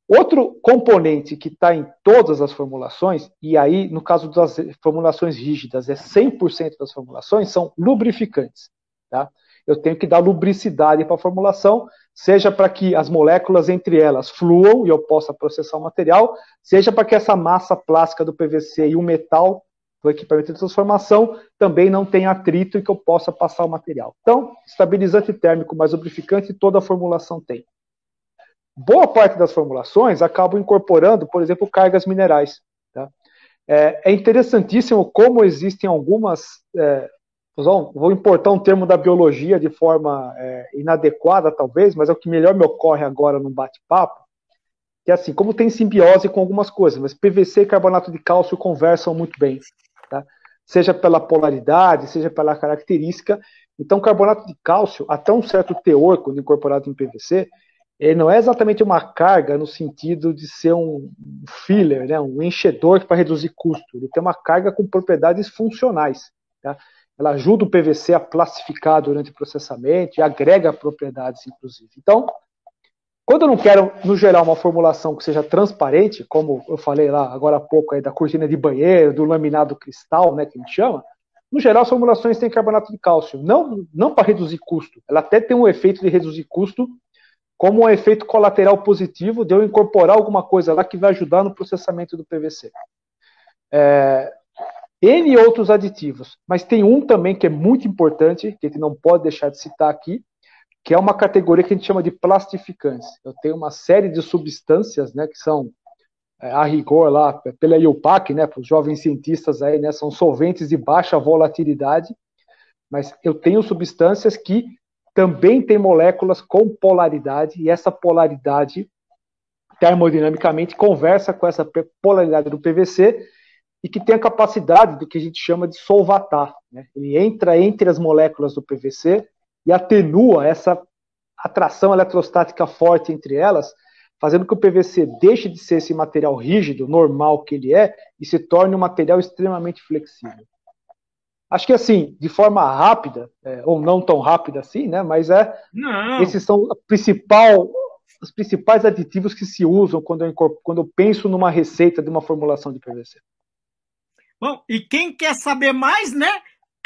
Outro componente que está em todas as formulações, e aí no caso das formulações rígidas é 100% das formulações, são lubrificantes. Tá? Eu tenho que dar lubricidade para a formulação, seja para que as moléculas entre elas fluam e eu possa processar o material, seja para que essa massa plástica do PVC e o metal do equipamento de transformação também não tem atrito e que eu possa passar o material. Então, estabilizante térmico mais lubrificante, toda a formulação tem. Boa parte das formulações acabam incorporando, por exemplo, cargas minerais. Tá? É, é, interessantíssimo como existem algumas. É, vou importar um termo da biologia de forma é, inadequada, talvez, mas é o que melhor me ocorre agora no bate-papo que é assim, como tem simbiose com algumas coisas, mas PVC e carbonato de cálcio conversam muito bem. Tá? seja pela polaridade, seja pela característica. Então, carbonato de cálcio, até um certo teor, quando incorporado em PVC, ele não é exatamente uma carga no sentido de ser um filler, né, um enchedor para reduzir custo. Ele tem uma carga com propriedades funcionais. Tá? Ela ajuda o PVC a plastificar durante o processamento e agrega propriedades, inclusive. Então, quando eu não quero, no geral, uma formulação que seja transparente, como eu falei lá agora há pouco aí da cortina de banheiro, do laminado cristal, né, que a gente chama, no geral, as formulações têm carbonato de cálcio, não, não para reduzir custo. Ela até tem um efeito de reduzir custo como um efeito colateral positivo de eu incorporar alguma coisa lá que vai ajudar no processamento do PVC. É, N outros aditivos, mas tem um também que é muito importante, que a gente não pode deixar de citar aqui, que é uma categoria que a gente chama de plastificantes. Eu tenho uma série de substâncias, né, que são é, a rigor lá pela IUPAC, né, para os jovens cientistas aí, né, são solventes de baixa volatilidade, mas eu tenho substâncias que também tem moléculas com polaridade, e essa polaridade, termodinamicamente, conversa com essa polaridade do PVC e que tem a capacidade do que a gente chama de solvatar. Né? Ele entra entre as moléculas do PVC e atenua essa atração eletrostática forte entre elas, fazendo que o PVC deixe de ser esse material rígido, normal que ele é, e se torne um material extremamente flexível. Acho que assim, de forma rápida, é, ou não tão rápida assim, né? Mas é. Não. Esses são principal, os principais aditivos que se usam quando eu, quando eu penso numa receita de uma formulação de PVC. Bom, e quem quer saber mais, né?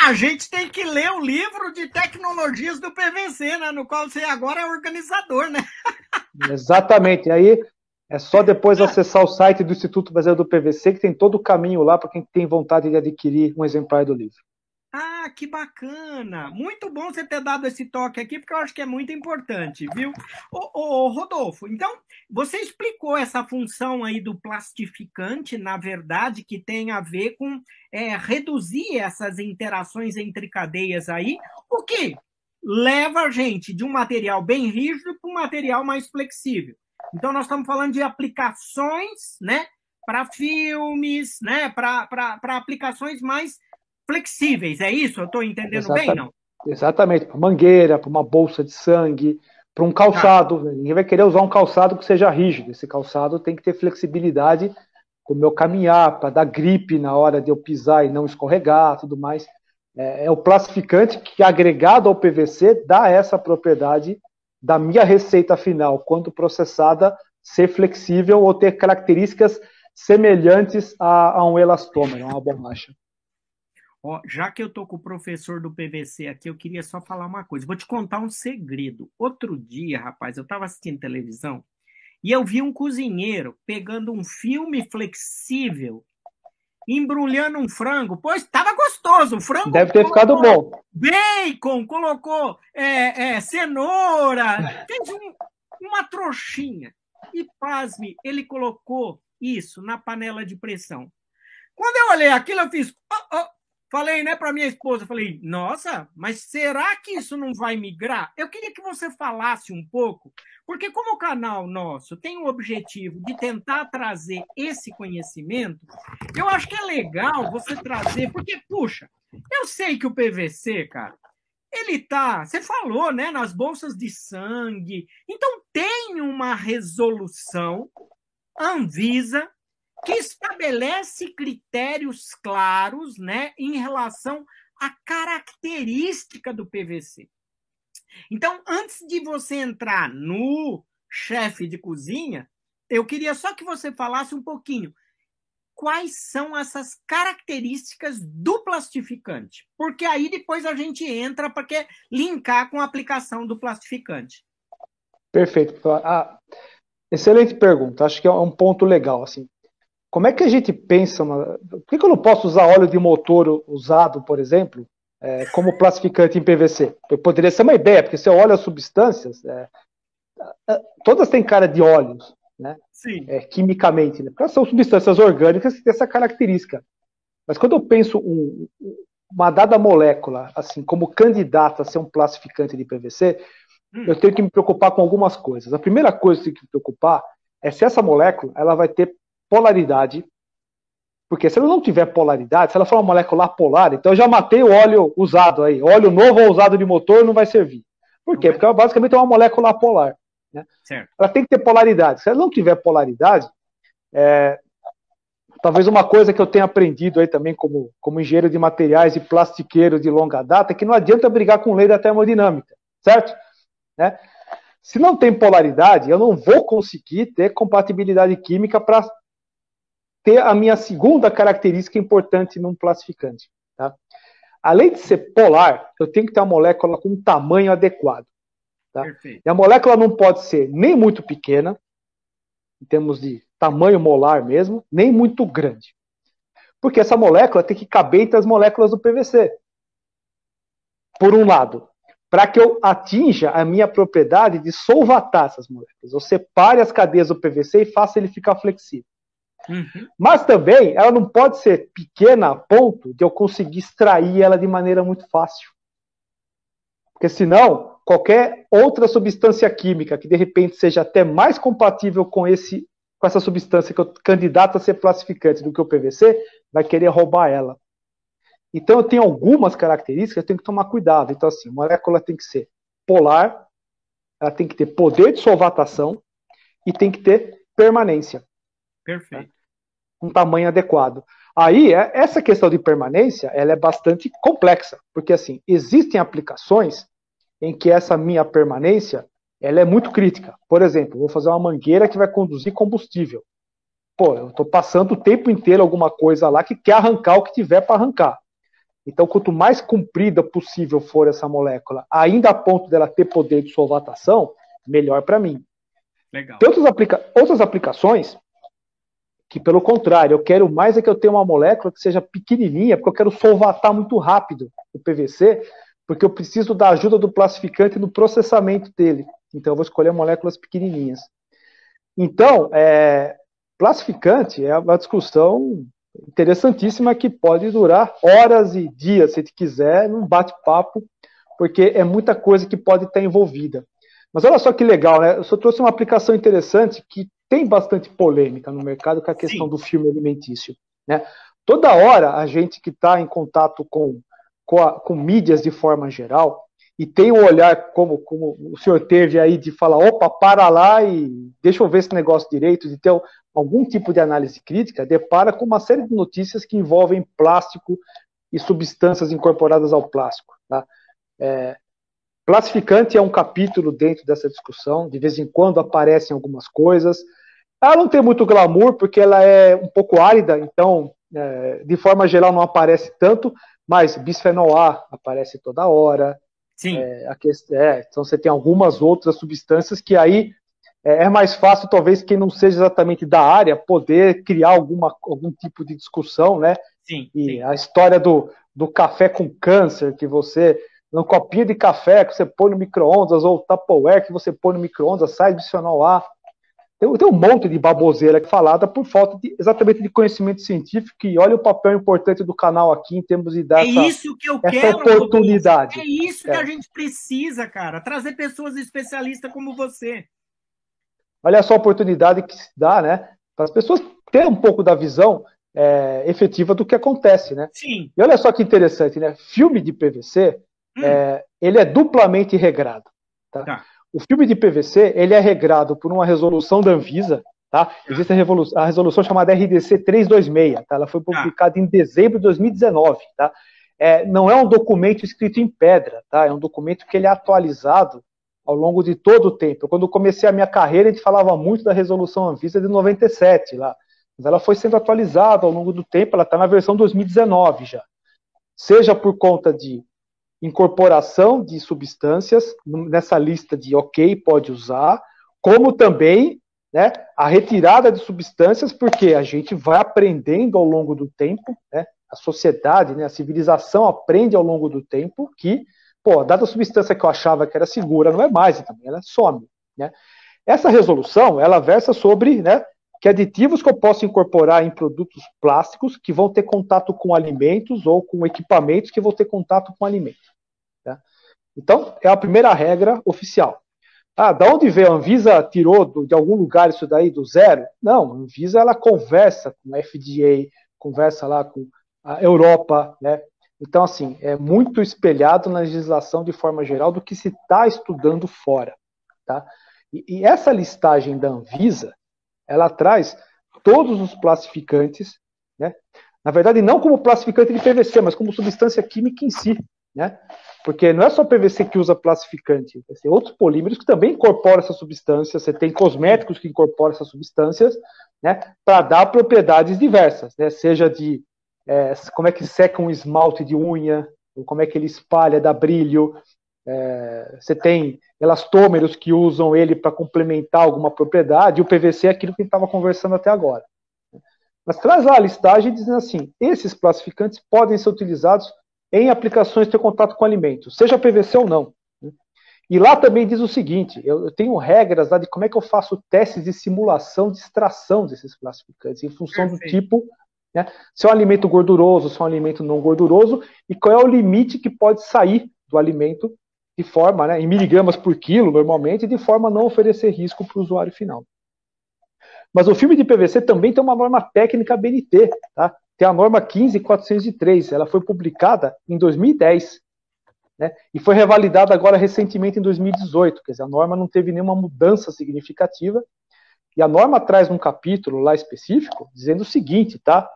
A gente tem que ler o livro de tecnologias do PVC, né? No qual você agora é organizador, né? Exatamente. Aí é só depois acessar o site do Instituto Brasileiro do PVC, que tem todo o caminho lá para quem tem vontade de adquirir um exemplar do livro. Ah, que bacana! Muito bom você ter dado esse toque aqui, porque eu acho que é muito importante, viu? Ô, ô, Rodolfo, então, você explicou essa função aí do plastificante, na verdade, que tem a ver com é, reduzir essas interações entre cadeias aí, o que leva a gente de um material bem rígido para um material mais flexível. Então, nós estamos falando de aplicações, né? Para filmes, né? Para aplicações mais flexíveis, é isso? Eu estou entendendo Exatamente. bem, não? Exatamente, para mangueira, para uma bolsa de sangue, para um calçado. Tá. Ninguém vai querer usar um calçado que seja rígido. Esse calçado tem que ter flexibilidade para o meu caminhar, para dar gripe na hora de eu pisar e não escorregar, tudo mais. É, é o plastificante que, agregado ao PVC, dá essa propriedade da minha receita final, quando processada, ser flexível ou ter características semelhantes a, a um elastômero, uma borracha. Ó, já que eu tô com o professor do PVC aqui, eu queria só falar uma coisa. Vou te contar um segredo. Outro dia, rapaz, eu estava assistindo televisão e eu vi um cozinheiro pegando um filme flexível, embrulhando um frango. Pois estava gostoso, o frango. Deve ter ficado bom. Bacon, colocou é, é, cenoura, fez um, uma trouxinha. E pasme, ele colocou isso na panela de pressão. Quando eu olhei aquilo, eu fiz. Oh, oh, Falei, né, para minha esposa, falei, nossa, mas será que isso não vai migrar? Eu queria que você falasse um pouco, porque como o canal nosso tem o objetivo de tentar trazer esse conhecimento, eu acho que é legal você trazer, porque, puxa, eu sei que o PVC, cara, ele tá, você falou, né, nas bolsas de sangue, então tem uma resolução Anvisa que estabelece critérios claros né, em relação à característica do PVC. Então, antes de você entrar no chefe de cozinha, eu queria só que você falasse um pouquinho quais são essas características do plastificante, porque aí depois a gente entra para linkar com a aplicação do plastificante. Perfeito. Ah, excelente pergunta. Acho que é um ponto legal. Assim, como é que a gente pensa? Uma... Por que, que eu não posso usar óleo de motor usado, por exemplo, é, como plastificante em PVC? Poderia ser uma ideia, porque você olha as substâncias, é, é, todas têm cara de óleos, né? Sim. É, quimicamente, né? Porque são substâncias orgânicas que têm essa característica. Mas quando eu penso um, uma dada molécula, assim, como candidata a ser um plastificante de PVC, hum. eu tenho que me preocupar com algumas coisas. A primeira coisa que eu tenho que me preocupar é se essa molécula ela vai ter polaridade, Porque se ela não tiver polaridade, se ela for uma molécula polar, então eu já matei o óleo usado aí. Óleo novo ou usado de motor não vai servir. Por quê? Porque ela basicamente é uma molécula polar. Né? Ela tem que ter polaridade. Se ela não tiver polaridade, é, talvez uma coisa que eu tenha aprendido aí também como, como engenheiro de materiais e plastiqueiro de longa data é que não adianta brigar com lei da termodinâmica, certo? Né? Se não tem polaridade, eu não vou conseguir ter compatibilidade química para ter a minha segunda característica importante num plastificante. Tá? Além de ser polar, eu tenho que ter uma molécula com um tamanho adequado. Tá? E a molécula não pode ser nem muito pequena, em termos de tamanho molar mesmo, nem muito grande. Porque essa molécula tem que caber entre as moléculas do PVC. Por um lado, para que eu atinja a minha propriedade de solvatar essas moléculas. Eu separe as cadeias do PVC e faça ele ficar flexível. Uhum. Mas também ela não pode ser pequena a ponto de eu conseguir extrair ela de maneira muito fácil. Porque senão, qualquer outra substância química que de repente seja até mais compatível com esse com essa substância que eu candidato a ser classificante do que o PVC, vai querer roubar ela. Então eu tenho algumas características, eu tenho que tomar cuidado. Então assim, a molécula tem que ser polar, ela tem que ter poder de solvatação e tem que ter permanência. Perfeito. Né? Um tamanho adequado. Aí, é, essa questão de permanência, ela é bastante complexa, porque assim, existem aplicações em que essa minha permanência, ela é muito crítica. Por exemplo, vou fazer uma mangueira que vai conduzir combustível. Pô, eu estou passando o tempo inteiro alguma coisa lá que quer arrancar o que tiver para arrancar. Então, quanto mais comprida possível for essa molécula, ainda a ponto dela ter poder de solvatação, melhor para mim. Legal. Tem outras, aplica outras aplicações que, pelo contrário, eu quero mais é que eu tenha uma molécula que seja pequenininha, porque eu quero solvatar muito rápido o PVC, porque eu preciso da ajuda do plastificante no processamento dele. Então, eu vou escolher moléculas pequenininhas. Então, é, plastificante é uma discussão interessantíssima que pode durar horas e dias, se quiser, num bate-papo, porque é muita coisa que pode estar envolvida. Mas olha só que legal, né? Eu só trouxe uma aplicação interessante que tem bastante polêmica no mercado, que é a questão Sim. do filme alimentício. Né? Toda hora, a gente que está em contato com com, a, com mídias de forma geral, e tem um olhar como, como o senhor teve aí de falar, opa, para lá e deixa eu ver esse negócio direito, de ter algum tipo de análise crítica, depara com uma série de notícias que envolvem plástico e substâncias incorporadas ao plástico. Tá? É, plastificante é um capítulo dentro dessa discussão, de vez em quando aparecem algumas coisas. Ela não tem muito glamour, porque ela é um pouco árida, então, é, de forma geral, não aparece tanto, mas bisfenol A aparece toda hora. Sim. É, questão, é, então você tem algumas outras substâncias que aí é, é, mais fácil, talvez, quem não seja exatamente da área, poder criar alguma, algum tipo de discussão, né? Sim. E sim. a história do, do café com câncer, que você, no copinho de café que você põe no micro-ondas, ou Tupperware que você põe no micro-ondas, sai bisfenol A. Tem, tem um monte de baboseira falada por falta de, exatamente de conhecimento científico e olha o papel importante do canal aqui em termos de dar é essa, isso que eu essa quero, oportunidade. É isso é. que a gente precisa, cara. Trazer pessoas especialistas como você. Olha só a oportunidade que se dá, né? Para as pessoas terem um pouco da visão é, efetiva do que acontece, né? Sim. E olha só que interessante, né? Filme de PVC, hum. é, ele é duplamente regrado. Tá? tá. O filme de PVC ele é regrado por uma resolução da Anvisa, tá? Existe a, a resolução chamada RDC 326, tá? Ela foi publicada em dezembro de 2019, tá? É, não é um documento escrito em pedra, tá? É um documento que ele é atualizado ao longo de todo o tempo. Quando eu comecei a minha carreira, a gente falava muito da resolução Anvisa de 97 lá, mas ela foi sendo atualizada ao longo do tempo, ela está na versão 2019 já. Seja por conta de incorporação de substâncias nessa lista de ok, pode usar, como também né, a retirada de substâncias, porque a gente vai aprendendo ao longo do tempo, né, a sociedade, né, a civilização aprende ao longo do tempo que, pô, dada a substância que eu achava que era segura, não é mais, e também ela some. Né. Essa resolução, ela versa sobre né, que aditivos que eu posso incorporar em produtos plásticos que vão ter contato com alimentos ou com equipamentos que vão ter contato com alimentos. Então, é a primeira regra oficial. Ah, da onde veio? A Anvisa tirou de algum lugar isso daí do zero? Não, a Anvisa ela conversa com a FDA, conversa lá com a Europa, né? Então, assim, é muito espelhado na legislação de forma geral do que se está estudando fora, tá? E, e, essa listagem da Anvisa, ela traz todos os plastificantes, né? Na verdade, não como plastificante de PVC, mas como substância química em si, né? Porque não é só PVC que usa plastificante, tem outros polímeros que também incorporam essa substância, você tem cosméticos que incorporam essas substâncias, né, para dar propriedades diversas, né, seja de é, como é que seca um esmalte de unha, como é que ele espalha, dá brilho, é, você tem elastômeros que usam ele para complementar alguma propriedade, e o PVC é aquilo que a gente estava conversando até agora. Mas traz lá a listagem dizendo assim: esses plastificantes podem ser utilizados em aplicações de contato com alimentos, seja PVC ou não. E lá também diz o seguinte: eu, tenho regras lá de como é que eu faço testes de simulação de extração desses plastificantes, em função Perfeito. do tipo, né, se é um alimento gorduroso, se é um alimento não gorduroso, e qual é o limite que pode sair do alimento de forma, né, em miligramas por quilo, normalmente, de forma a não oferecer risco para o usuário final. Mas o filme de PVC também tem uma norma técnica BNT, tá? Tem a norma 15403, ela foi publicada em 2010, né? E foi revalidada agora recentemente em 2018, quer dizer, a norma não teve nenhuma mudança significativa. E a norma traz um capítulo lá específico dizendo o seguinte, tá?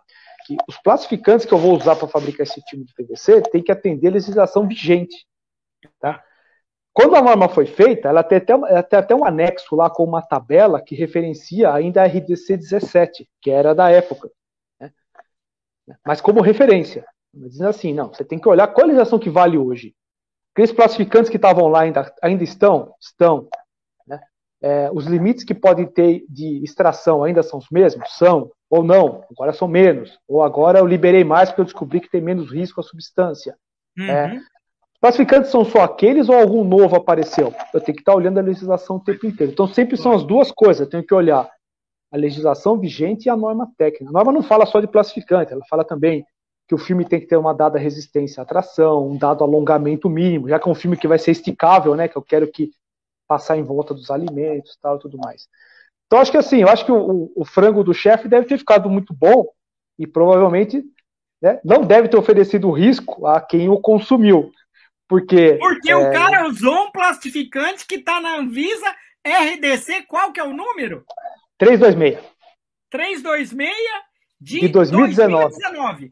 Que os classificantes que eu vou usar para fabricar esse tipo de PVC tem que atender a legislação vigente, tá? Quando a norma foi feita, ela tem até, ela tem até um anexo lá com uma tabela que referencia ainda a RDC 17, que era da época mas como referência. Dizendo assim, não, você tem que olhar qual a legislação que vale hoje. Aqueles classificantes que estavam lá ainda, ainda estão? Estão. Né? É, os limites que podem ter de extração ainda são os mesmos? São. Ou não, agora são menos. Ou agora eu liberei mais porque eu descobri que tem menos risco a substância. Uhum. É, classificantes são só aqueles ou algum novo apareceu? Eu tenho que estar olhando a legislação o tempo inteiro. Então sempre são as duas coisas. Eu tenho que olhar a legislação vigente e a norma técnica. A norma não fala só de classificante, ela fala também que o filme tem que ter uma dada resistência à tração, um dado alongamento mínimo, já que é um filme que vai ser esticável, né, que eu quero que passar em volta dos alimentos, tal, e tudo mais. Então acho que assim, eu acho que o, o frango do chefe deve ter ficado muito bom e provavelmente né, não deve ter oferecido risco a quem o consumiu, porque porque é... o cara usou um plastificante que está na Anvisa RDC, qual que é o número? 326. 326 de, de 2019. 2019.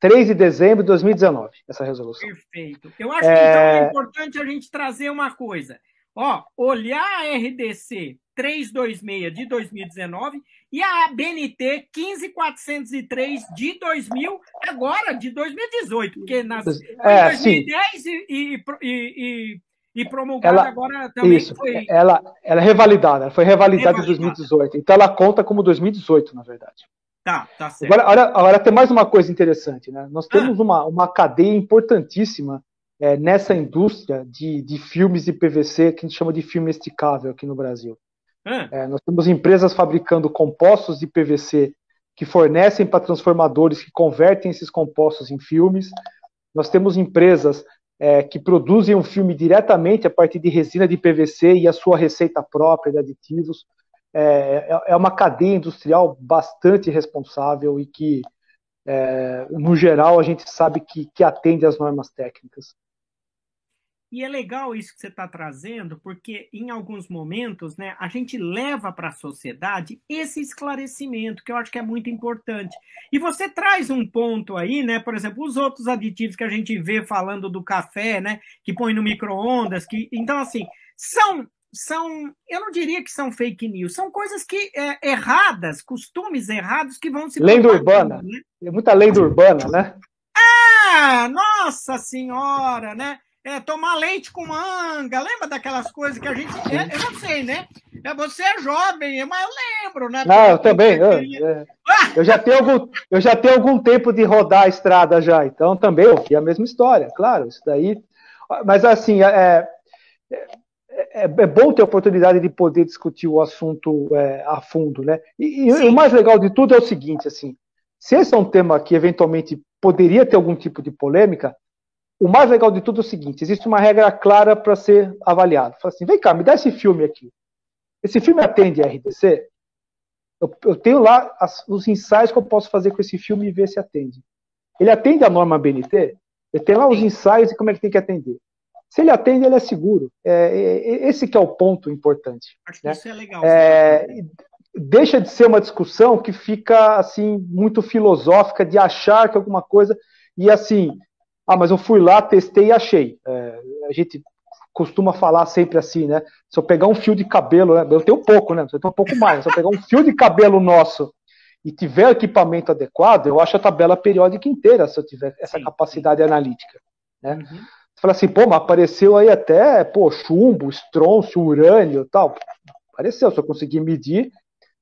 3 de dezembro de 2019, essa resolução. Perfeito. Eu acho é... que então é importante a gente trazer uma coisa. Ó, olhar a RDC 326 de 2019 e a BNT 15403 de 2000, agora de 2018, porque nas, é, 2010 e, e, e, e promulgada ela, agora também isso, foi. Ela, ela é revalidada, ela foi revalidada em 2018. Então ela conta como 2018, na verdade. Tá, tá certo. Agora, agora, agora tem mais uma coisa interessante, né? Nós temos ah. uma, uma cadeia importantíssima é, nessa indústria de, de filmes de PVC que a gente chama de filme esticável aqui no Brasil. Ah. É, nós temos empresas fabricando compostos de PVC que fornecem para transformadores que convertem esses compostos em filmes. Nós temos empresas é, que produzem um filme diretamente a partir de resina de PVC e a sua receita própria de aditivos. É, é, é uma cadeia industrial bastante responsável e que, é, no geral, a gente sabe que, que atende às normas técnicas. E é legal isso que você está trazendo, porque em alguns momentos né, a gente leva para a sociedade esse esclarecimento, que eu acho que é muito importante. E você traz um ponto aí, né? Por exemplo, os outros aditivos que a gente vê falando do café, né? Que põe no micro-ondas, que. Então, assim, são. São, eu não diria que são fake news, são coisas que é, erradas, costumes errados que vão se. Lenda urbana. Né? É muita lenda urbana, né? Ah, nossa senhora, né? É, tomar leite com manga. Lembra daquelas coisas que a gente. É, eu não sei, né? É, você é jovem, mas eu lembro, né? Não, eu também. Eu, é, eu, já tenho algum, eu já tenho algum tempo de rodar a estrada já, então também eu a mesma história, claro, isso daí. Mas assim, é, é, é, é bom ter a oportunidade de poder discutir o assunto é, a fundo, né? E, e o mais legal de tudo é o seguinte, assim, se esse é um tema que eventualmente poderia ter algum tipo de polêmica, o mais legal de tudo é o seguinte: existe uma regra clara para ser avaliado. Fala assim, vem cá, me dá esse filme aqui. Esse filme atende a RDC? eu, eu tenho lá as, os ensaios que eu posso fazer com esse filme e ver se atende. Ele atende a norma BNT? Ele tem lá os ensaios e como é que tem que atender. Se ele atende, ele é seguro. É, é, esse que é o ponto importante. Acho que né? isso é legal. É, deixa de ser uma discussão que fica assim muito filosófica de achar que alguma coisa e assim, ah, mas eu fui lá, testei e achei. É, a gente costuma falar sempre assim, né? Se eu pegar um fio de cabelo, né? eu tenho pouco, né? Eu tenho um pouco mais. Se eu pegar um fio de cabelo nosso e tiver equipamento adequado, eu acho a tabela periódica inteira se eu tiver essa capacidade analítica. Né? Uhum. Você fala assim, pô, mas apareceu aí até pô, chumbo, estrôncio, urânio tal. Apareceu, se eu conseguir medir,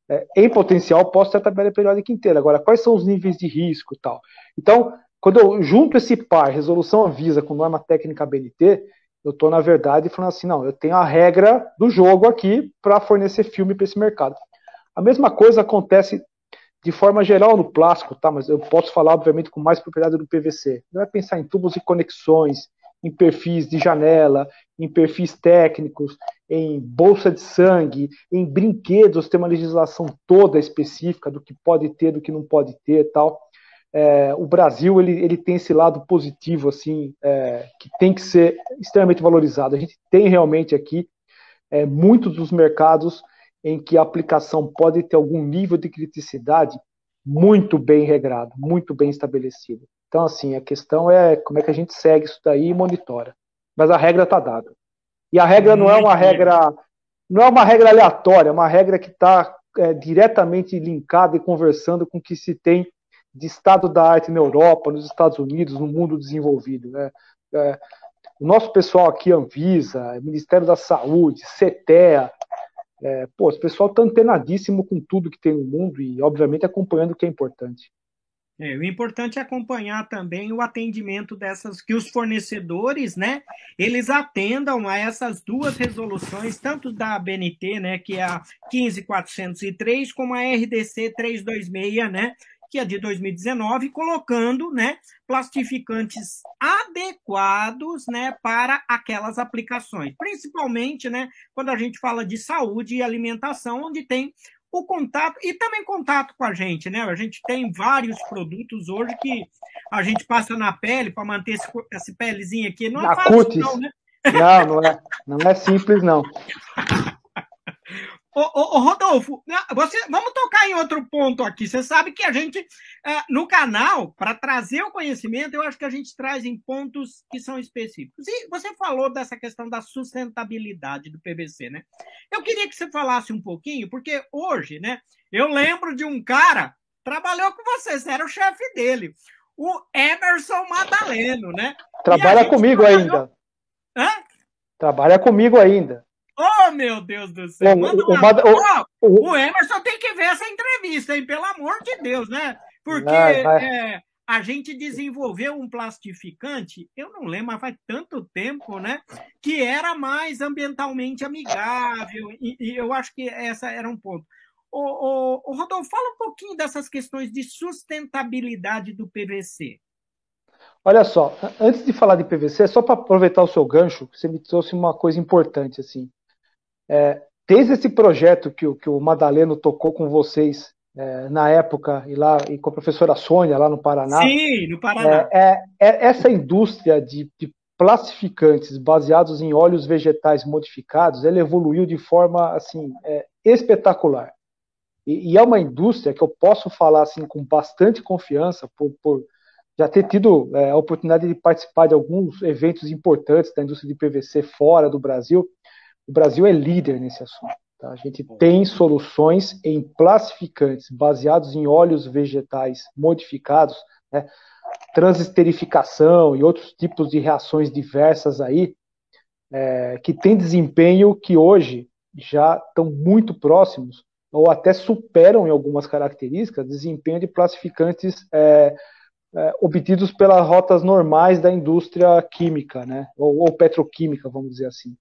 é, em potencial, posso ter a tabela periódica inteira. Agora, quais são os níveis de risco tal? Então, quando eu junto esse par, resolução avisa com norma técnica BNT, eu estou, na verdade, falando assim, não, eu tenho a regra do jogo aqui para fornecer filme para esse mercado. A mesma coisa acontece de forma geral no plástico, tá? Mas eu posso falar, obviamente, com mais propriedade do PVC. Não é pensar em tubos e conexões, em perfis de janela, em perfis técnicos, em bolsa de sangue, em brinquedos, tem uma legislação toda específica do que pode ter, do que não pode ter, tal. É, o Brasil ele, ele tem esse lado positivo assim é, que tem que ser extremamente valorizado. A gente tem realmente aqui é, muitos dos mercados em que a aplicação pode ter algum nível de criticidade muito bem regrado, muito bem estabelecido. Então, assim, a questão é como é que a gente segue isso daí e monitora. Mas a regra está dada. E a regra não é uma regra, não é uma regra aleatória, é uma regra que está é, diretamente linkada e conversando com o que se tem de estado da arte na Europa, nos Estados Unidos, no mundo desenvolvido. Né? É, o nosso pessoal aqui, Anvisa, Ministério da Saúde, CETEA, é, pô, o pessoal está antenadíssimo com tudo que tem no mundo e, obviamente, acompanhando o que é importante. É, o importante é acompanhar também o atendimento dessas, que os fornecedores, né, eles atendam a essas duas resoluções, tanto da BNT, né, que é a 15403, como a RDC 326, né, que é de 2019, colocando né, plastificantes adequados né, para aquelas aplicações, principalmente né, quando a gente fala de saúde e alimentação, onde tem o contato e também contato com a gente, né? A gente tem vários produtos hoje que a gente passa na pele para manter esse, esse pelezinho aqui. Não é fácil, não, né? Não, não é, não é simples, não. Ô, ô, ô, Rodolfo, você, vamos tocar em outro ponto aqui. Você sabe que a gente, uh, no canal, para trazer o conhecimento, eu acho que a gente traz em pontos que são específicos. E você falou dessa questão da sustentabilidade do PVC, né? Eu queria que você falasse um pouquinho, porque hoje, né, eu lembro de um cara, trabalhou com você, você era o chefe dele, o Emerson Madaleno, né? Trabalha comigo trabalhou... ainda. Hã? Trabalha comigo ainda. Meu Deus do céu! O, o, o, o, Emerson tem que ver essa entrevista, hein? Pelo amor de Deus, né? Porque vai, vai. É, a gente desenvolveu um plastificante, eu não lembro, mas faz tanto tempo, né? Que era mais ambientalmente amigável, e, e eu acho que essa era um ponto. O, o, o Rodolfo, fala um pouquinho dessas questões de sustentabilidade do PVC. Olha só, antes de falar de PVC, só para aproveitar o seu gancho, você me trouxe uma coisa importante assim. É, desde esse projeto que, o, que o Madaleno tocou com vocês é, na época e lá e com a professora Sônia lá no Paraná. Sim, no Paraná. É, é, é essa indústria de, de, plastificantes baseados em óleos vegetais modificados, ela evoluiu de forma assim é, espetacular. E, e, é uma indústria que eu posso falar assim com bastante confiança por, por já ter tido é, a oportunidade de participar de alguns eventos importantes da indústria de PVC fora do Brasil o Brasil é líder nesse assunto. Tá? A gente tem soluções em plastificantes baseados em óleos vegetais modificados, né? transesterificação e outros tipos de reações diversas aí, é, que tem desempenho que hoje já estão muito próximos ou até superam em algumas características desempenho de plastificantes é, é, obtidos pelas rotas normais da indústria química, né, ou, ou petroquímica, vamos dizer assim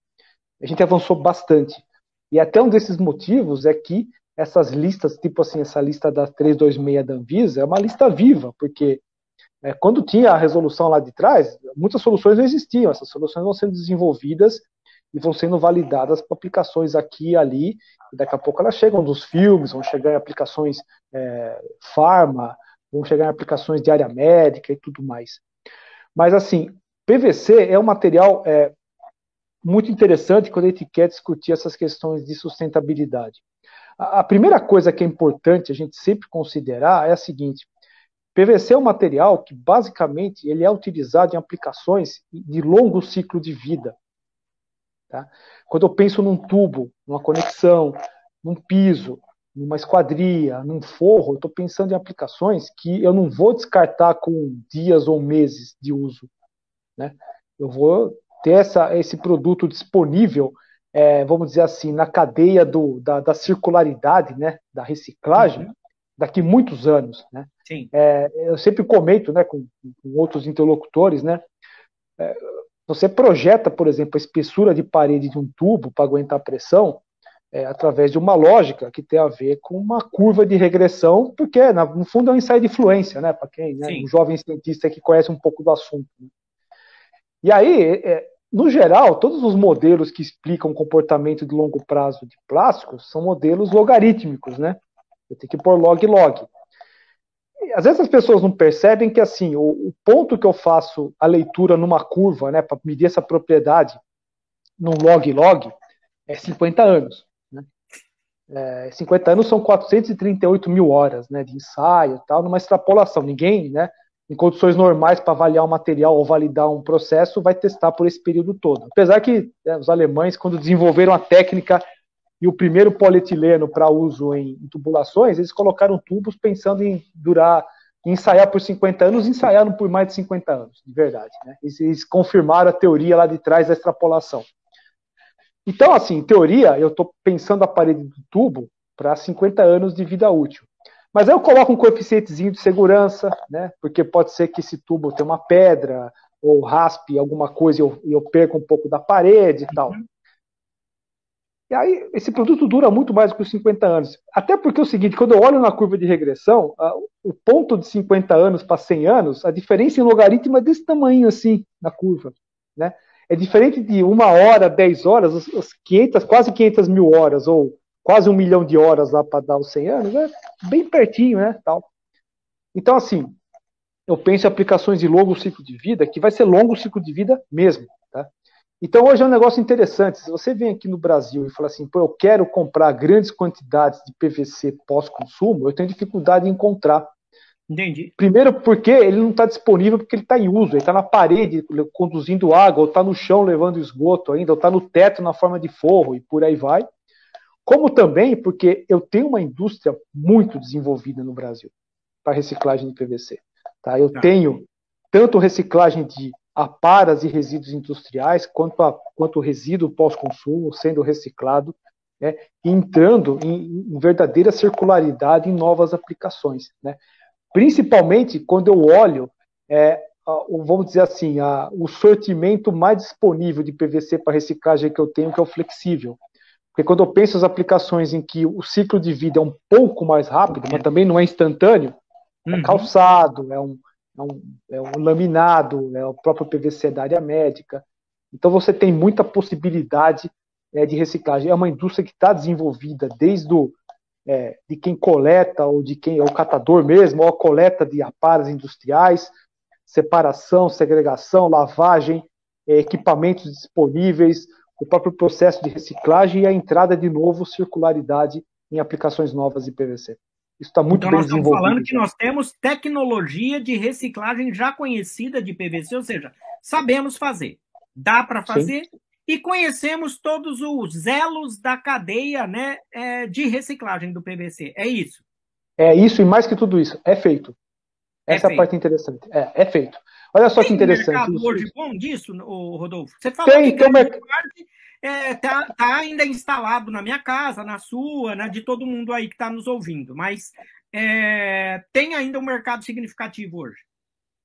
a gente avançou bastante. E até um desses motivos é que essas listas, tipo assim, essa lista da 326 da Anvisa, é uma lista viva, porque é, quando tinha a resolução lá de trás, muitas soluções não existiam, essas soluções vão sendo desenvolvidas e vão sendo validadas para aplicações aqui e ali, e daqui a pouco elas chegam nos filmes, vão chegar em aplicações é, farma, vão chegar em aplicações de área médica e tudo mais. Mas assim, PVC é um material é, muito interessante quando a gente quer discutir essas questões de sustentabilidade. A, primeira coisa que é importante a gente sempre considerar é a seguinte: PVC é um material que basicamente ele é utilizado em aplicações de longo ciclo de vida. Tá? Quando eu penso num tubo, numa conexão, num piso, numa esquadria, num forro, eu estou pensando em aplicações que eu não vou descartar com dias ou meses de uso. Né? Eu vou ter essa, esse produto disponível, é, vamos dizer assim, na cadeia do, da, da circularidade, né, da reciclagem, uhum. daqui muitos anos. Né? É, eu sempre comento né, com, com outros interlocutores, né, é, você projeta, por exemplo, a espessura de parede de um tubo para aguentar pressão é, através de uma lógica que tem a ver com uma curva de regressão, porque no fundo é um ensaio de fluência, né, para quem, né, um jovem cientista que conhece um pouco do assunto. Né? E aí, é, no geral, todos os modelos que explicam o comportamento de longo prazo de plásticos são modelos logarítmicos, né? Eu tenho que pôr log log. Às vezes as pessoas não percebem que assim, o, o ponto que eu faço a leitura numa curva, né, para medir essa propriedade num log log é 50 anos. Né? É, 50 anos são 438 mil horas né, de ensaio tal, numa extrapolação. Ninguém, né? Em condições normais para avaliar um material ou validar um processo, vai testar por esse período todo. Apesar que né, os alemães, quando desenvolveram a técnica e o primeiro polietileno para uso em, em, tubulações, eles colocaram tubos pensando em durar, em ensaiar por 50 anos, ensaiaram por mais de 50 anos, de verdade. Né? Eles, eles confirmaram a teoria lá de trás da extrapolação. Então, assim, em teoria, eu estou pensando a parede do tubo para 50 anos de vida útil. Mas aí eu coloco um coeficientezinho de segurança, né? Porque pode ser que esse tubo tenha uma pedra ou raspe alguma coisa e eu, eu perca um pouco da parede e tal. Uhum. E aí, esse produto dura muito mais do que os 50 anos. Até porque é o seguinte, quando eu olho na curva de regressão, a, o ponto de 50 anos para 100 anos, a diferença em logaritmo é desse tamanho assim, na curva. Né? É diferente de uma hora, 10 horas, os, 500, quase 500 mil horas, ou quase um milhão de horas lá para dar os 100 anos, é bem pertinho, né? Tal. Então, assim, eu penso em aplicações de longo ciclo de vida, que vai ser longo ciclo de vida mesmo. Tá? Então, hoje é um negócio interessante. Se você vem aqui no Brasil e fala assim, pô, eu quero comprar grandes quantidades de PVC pós-consumo, eu tenho dificuldade em encontrar. Entendi. Primeiro, porque ele não está disponível porque ele está em uso, ele está na parede conduzindo água, ou está no chão levando esgoto ainda, ou está no teto na forma de forro e por aí vai como também porque eu tenho uma indústria muito desenvolvida no Brasil para reciclagem de PVC. Tá? Eu tá. tenho tanto reciclagem de aparas e resíduos industriais, quanto, a, quanto resíduo pós-consumo sendo reciclado, né, entrando em, em, verdadeira circularidade em novas aplicações. Né? Principalmente quando eu olho, é, vamos dizer assim, a, o sortimento mais disponível de PVC para reciclagem que eu tenho, que é o flexível. Porque quando eu penso as aplicações em que o ciclo de vida é um pouco mais rápido, mas também não é instantâneo, é uhum. é calçado, é um, é, um, é um laminado, é o próprio PVC da área médica. Então você tem muita possibilidade é, de reciclagem. É uma indústria que está desenvolvida desde o, é, de quem coleta ou de quem é o catador mesmo, ou a coleta de aparas industriais, separação, segregação, lavagem, é, equipamentos disponíveis, o próprio processo de reciclagem e a entrada de novo circularidade em aplicações novas de PVC. Isso está muito então, bem desenvolvido. Nós estamos falando que nós temos tecnologia de reciclagem já conhecida de PVC, ou seja, sabemos fazer, dá para fazer Sim. e conhecemos todos os elos da cadeia né, é, de reciclagem do PVC. É isso? É isso e mais que tudo isso, é feito. É Essa é, a parte interessante. É, é feito. Olha só tem que interessante. Tem mercado hoje bom disso, Rodolfo? Você falou tem, que tem merc... parte é, tá, tá, ainda instalado na minha casa, na sua, né, de todo mundo aí que está nos ouvindo, mas é, tem ainda um mercado significativo hoje?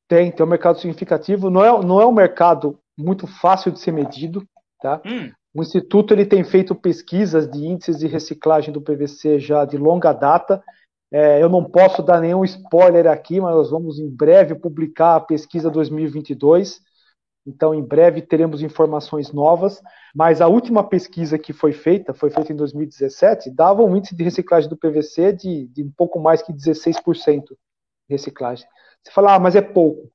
Tem, tem um mercado significativo. Não é, não é um mercado muito fácil de ser medido, tá? Hum. O Instituto ele tem feito pesquisas de índices de reciclagem do PVC já de longa data é, eu não posso dar nenhum spoiler aqui, mas nós vamos em breve publicar a pesquisa 2022. Então, em breve teremos informações novas, mas a última pesquisa que foi feita, foi feita em 2017, dava um índice de reciclagem do PVC de, de um pouco mais que 16% de reciclagem. Você fala, ah, mas é pouco.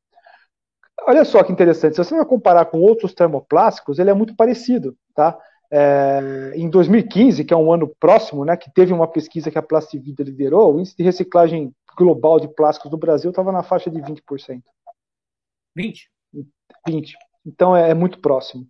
Olha só que interessante, se você vai comparar com outros termoplásticos, ele é muito parecido, tá? É, em 2015, que é um ano próximo, né, que teve uma pesquisa que a Plastivida liderou, o índice de reciclagem global de plásticos do Brasil estava na faixa de 20%. 20? 20. Então é, é muito próximo.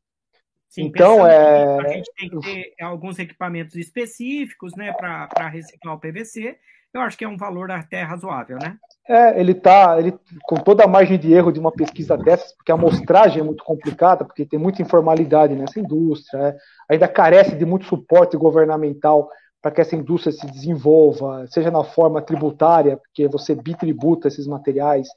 Sim, então é. A gente tem que ter alguns equipamentos específicos, né, para reciclar o PVC. Eu acho que é um valor até razoável, né? É, ele está ele, com toda a margem de erro de uma pesquisa dessas, porque a amostragem é muito complicada, porque tem muita informalidade nessa indústria, é, ainda carece de muito suporte governamental para que essa indústria se desenvolva, seja na forma tributária, porque você bitributa esses materiais,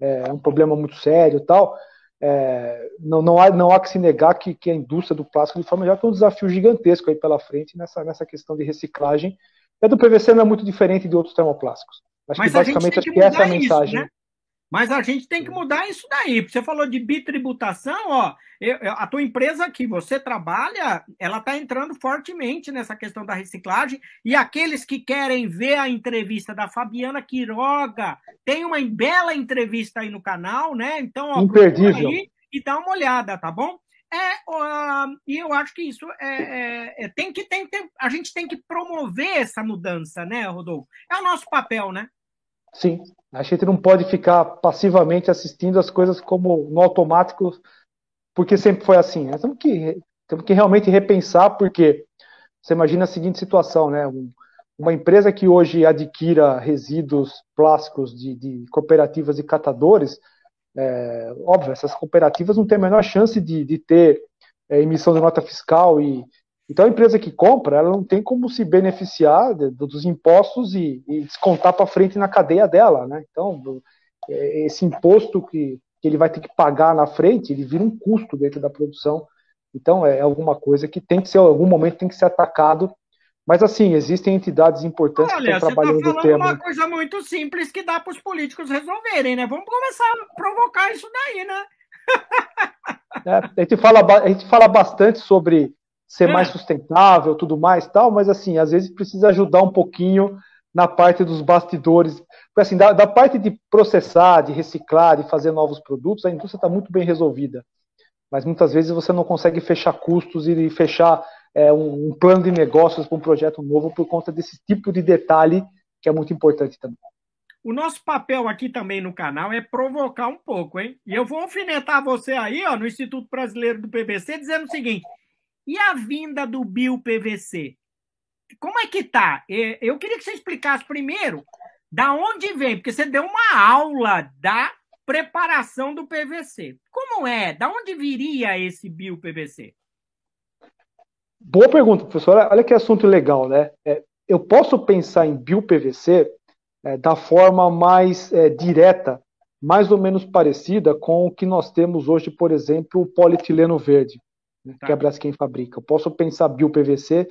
é, é um problema muito sério tal. É, não, não, há, não há que se negar que, que a indústria do plástico, de forma geral, tem um desafio gigantesco aí pela frente nessa, nessa questão de reciclagem. A do PVC não é muito diferente de outros termoplásticos. Acho Mas que basicamente acho que essa é a mensagem. Isso, né? Mas a gente tem que mudar isso daí. Você falou de bitributação, ó. Eu, a tua empresa que você trabalha, ela está entrando fortemente nessa questão da reciclagem. E aqueles que querem ver a entrevista da Fabiana Quiroga, tem uma bela entrevista aí no canal, né? Então, ó, Imperdível. Aí e dá uma olhada, tá bom? É, uh, e eu acho que isso é, é, é, tem que tem, a gente tem que promover essa mudança, né, Rodolfo? É o nosso papel, né? Sim, a gente não pode ficar passivamente assistindo as coisas como no automático, porque sempre foi assim. Nós temos que, temos que realmente repensar, porque você imagina a seguinte situação, né? Uma empresa que hoje adquira resíduos plásticos de, de cooperativas e catadores, é, óbvio, essas cooperativas não têm a menor chance de, de ter é, emissão de nota fiscal e, então a empresa que compra, ela não tem como se beneficiar de, dos impostos e, e descontar para frente na cadeia dela, né? Então é, esse imposto que, que, ele vai ter que pagar na frente, ele vira um custo dentro da produção. Então é alguma coisa que tem que ser, em algum momento tem que ser atacado. Mas assim, existem entidades importantes Olha, que estão trabalhando tá no tema. uma coisa muito simples que dá para os políticos resolverem, né? Vamos começar a provocar isso daí, né? É, a, gente fala, a gente fala bastante sobre ser mais é. sustentável, tudo mais tal, mas assim, às vezes precisa ajudar um pouquinho na parte dos bastidores. Porque assim, da, da parte de processar, de reciclar, de fazer novos produtos, a indústria está muito bem resolvida. Mas muitas vezes você não consegue fechar custos e fechar é, um, um plano de negócios para um projeto novo por conta desse tipo de detalhe que é muito importante também. O nosso papel aqui também no canal é provocar um pouco, hein? E eu vou alfinetar você aí, ó, no Instituto Brasileiro do PVC, dizendo o seguinte: e a vinda do bio-PVC? Como é que tá? Eu queria que você explicasse primeiro da onde vem, porque você deu uma aula da preparação do PVC. Como é? Da onde viria esse bio-PVC? Boa pergunta, professor. Olha que assunto legal, né? É, eu posso pensar em bio-PVC é, da forma mais é, direta, mais ou menos parecida com o que nós temos hoje, por exemplo, o polietileno verde né, tá. que a Braskem fabrica. Eu posso pensar bio-PVC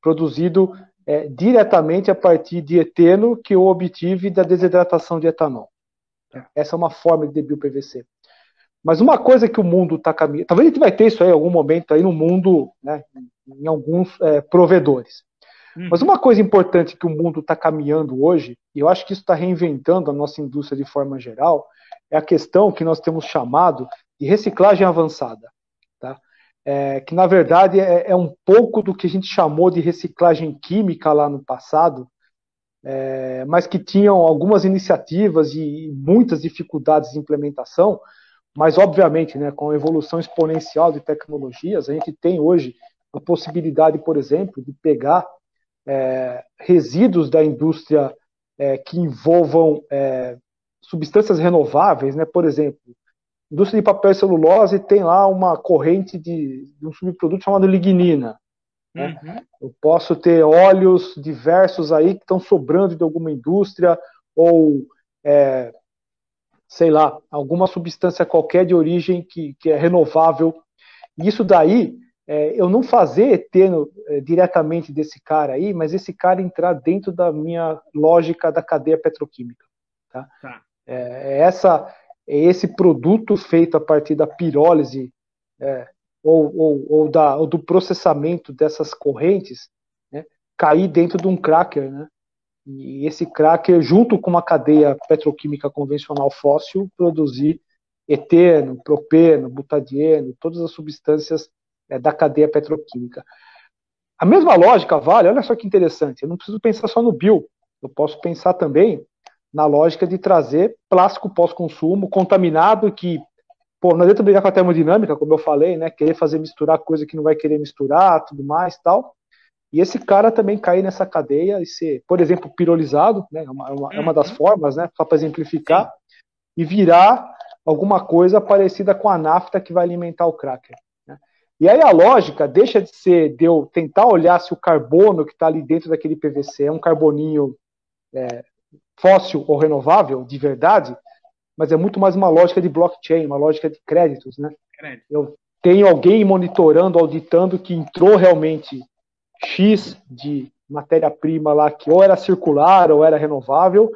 produzido é, diretamente a partir de eteno que eu obtive da desidratação de etanol. Tá. Essa é uma forma de bio-PVC. Mas uma coisa que o mundo está caminhando, talvez a gente vai ter isso aí em algum momento aí no mundo, né, em alguns é, provedores. Hum. Mas uma coisa importante que o mundo está caminhando hoje, e eu acho que isso está reinventando a nossa indústria de forma geral, é a questão que nós temos chamado de reciclagem avançada é, que na verdade é, é, um pouco do que a gente chamou de reciclagem química lá no passado, é, mas que tinham algumas iniciativas e muitas dificuldades de implementação, mas obviamente, né, com a evolução exponencial de tecnologias, a gente tem hoje a possibilidade, por exemplo, de pegar é, resíduos da indústria é, que envolvam é, substâncias renováveis, né, por exemplo, indústria de papel e celulose tem lá uma corrente de, de um subproduto chamado lignina. Né? Uhum. Eu posso ter óleos diversos aí que estão sobrando de alguma indústria ou, é, sei lá, alguma substância qualquer de origem que, que é renovável. Isso daí, é, eu não fazer eteno é, diretamente desse cara aí, mas esse cara entrar dentro da minha lógica da cadeia petroquímica. Tá? tá. É, essa é esse produto feito a partir da pirólise é, ou, ou, ou, da, ou do processamento dessas correntes né, cair dentro de um cracker, né? E esse cracker, junto com uma cadeia petroquímica convencional fóssil, produzir eteno, propeno, butadieno, todas as substâncias é, da cadeia petroquímica. A mesma lógica vale, olha só que interessante, eu não preciso pensar só no bio, eu posso pensar também na lógica de trazer plástico pós-consumo contaminado que, pô, não adianta brigar com a termodinâmica, como eu falei, né, querer fazer misturar coisa que não vai querer misturar, tudo mais, tal, e esse cara também cair nessa cadeia e ser, por exemplo, pirolizado, né, é uma, é uma, é das uhum. formas, né, só para exemplificar, e virar alguma coisa parecida com a nafta que vai alimentar o cracker. E aí a lógica deixa de ser de eu tentar olhar se o carbono que está ali dentro daquele PVC é um carboninho é, fóssil ou renovável, de verdade, mas é muito mais uma lógica de blockchain, uma lógica de créditos, né? Crédito. Eu tenho alguém monitorando, auditando que entrou realmente X de matéria-prima lá que ou era circular ou era renovável,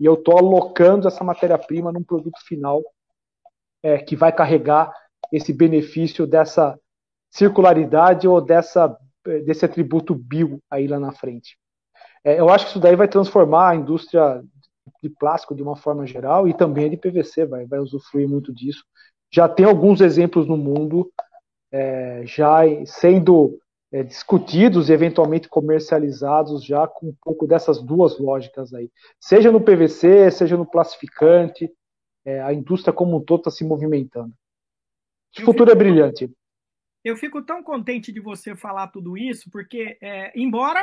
e eu estou alocando essa matéria-prima num produto final é, que vai carregar esse benefício dessa circularidade ou dessa, desse atributo bio aí lá na frente. É, eu acho que isso daí vai transformar a indústria de plástico de uma forma geral e também a de PVC vai, vai usufruir muito disso. Já tem alguns exemplos no mundo é, já sendo é, discutidos e eventualmente comercializados já com um pouco dessas duas lógicas aí. Seja no PVC, seja no plastificante, é, a indústria como um todo está se movimentando. O futuro é brilhante eu fico tão contente de você falar tudo isso, porque, é, embora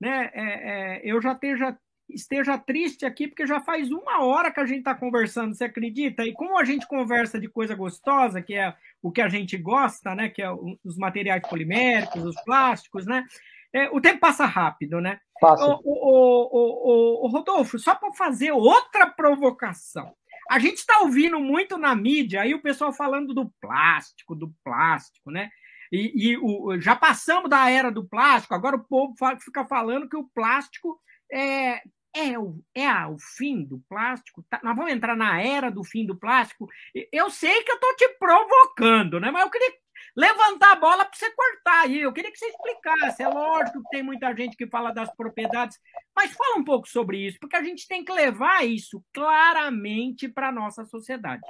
né, é, é, eu já esteja, esteja triste aqui, porque já faz uma hora que a gente está conversando, você acredita? E como a gente conversa de coisa gostosa, que é o que a gente gosta, né, que é os materiais poliméricos, os plásticos, né? É, o tempo passa rápido, né? Passa. O, o, o, o Rodolfo, só para fazer outra provocação. A gente está ouvindo muito na mídia aí o pessoal falando do plástico, do plástico, né? E, e o, já passamos da era do plástico, agora o povo fica falando que o plástico é, é, o, é o fim do plástico. Tá, nós vamos entrar na era do fim do plástico. Eu sei que eu estou te provocando, né? Mas eu queria levantar a bola para você cortar aí. Eu queria que você explicasse. É lógico que tem muita gente que fala das propriedades, mas fala um pouco sobre isso, porque a gente tem que levar isso claramente para a nossa sociedade.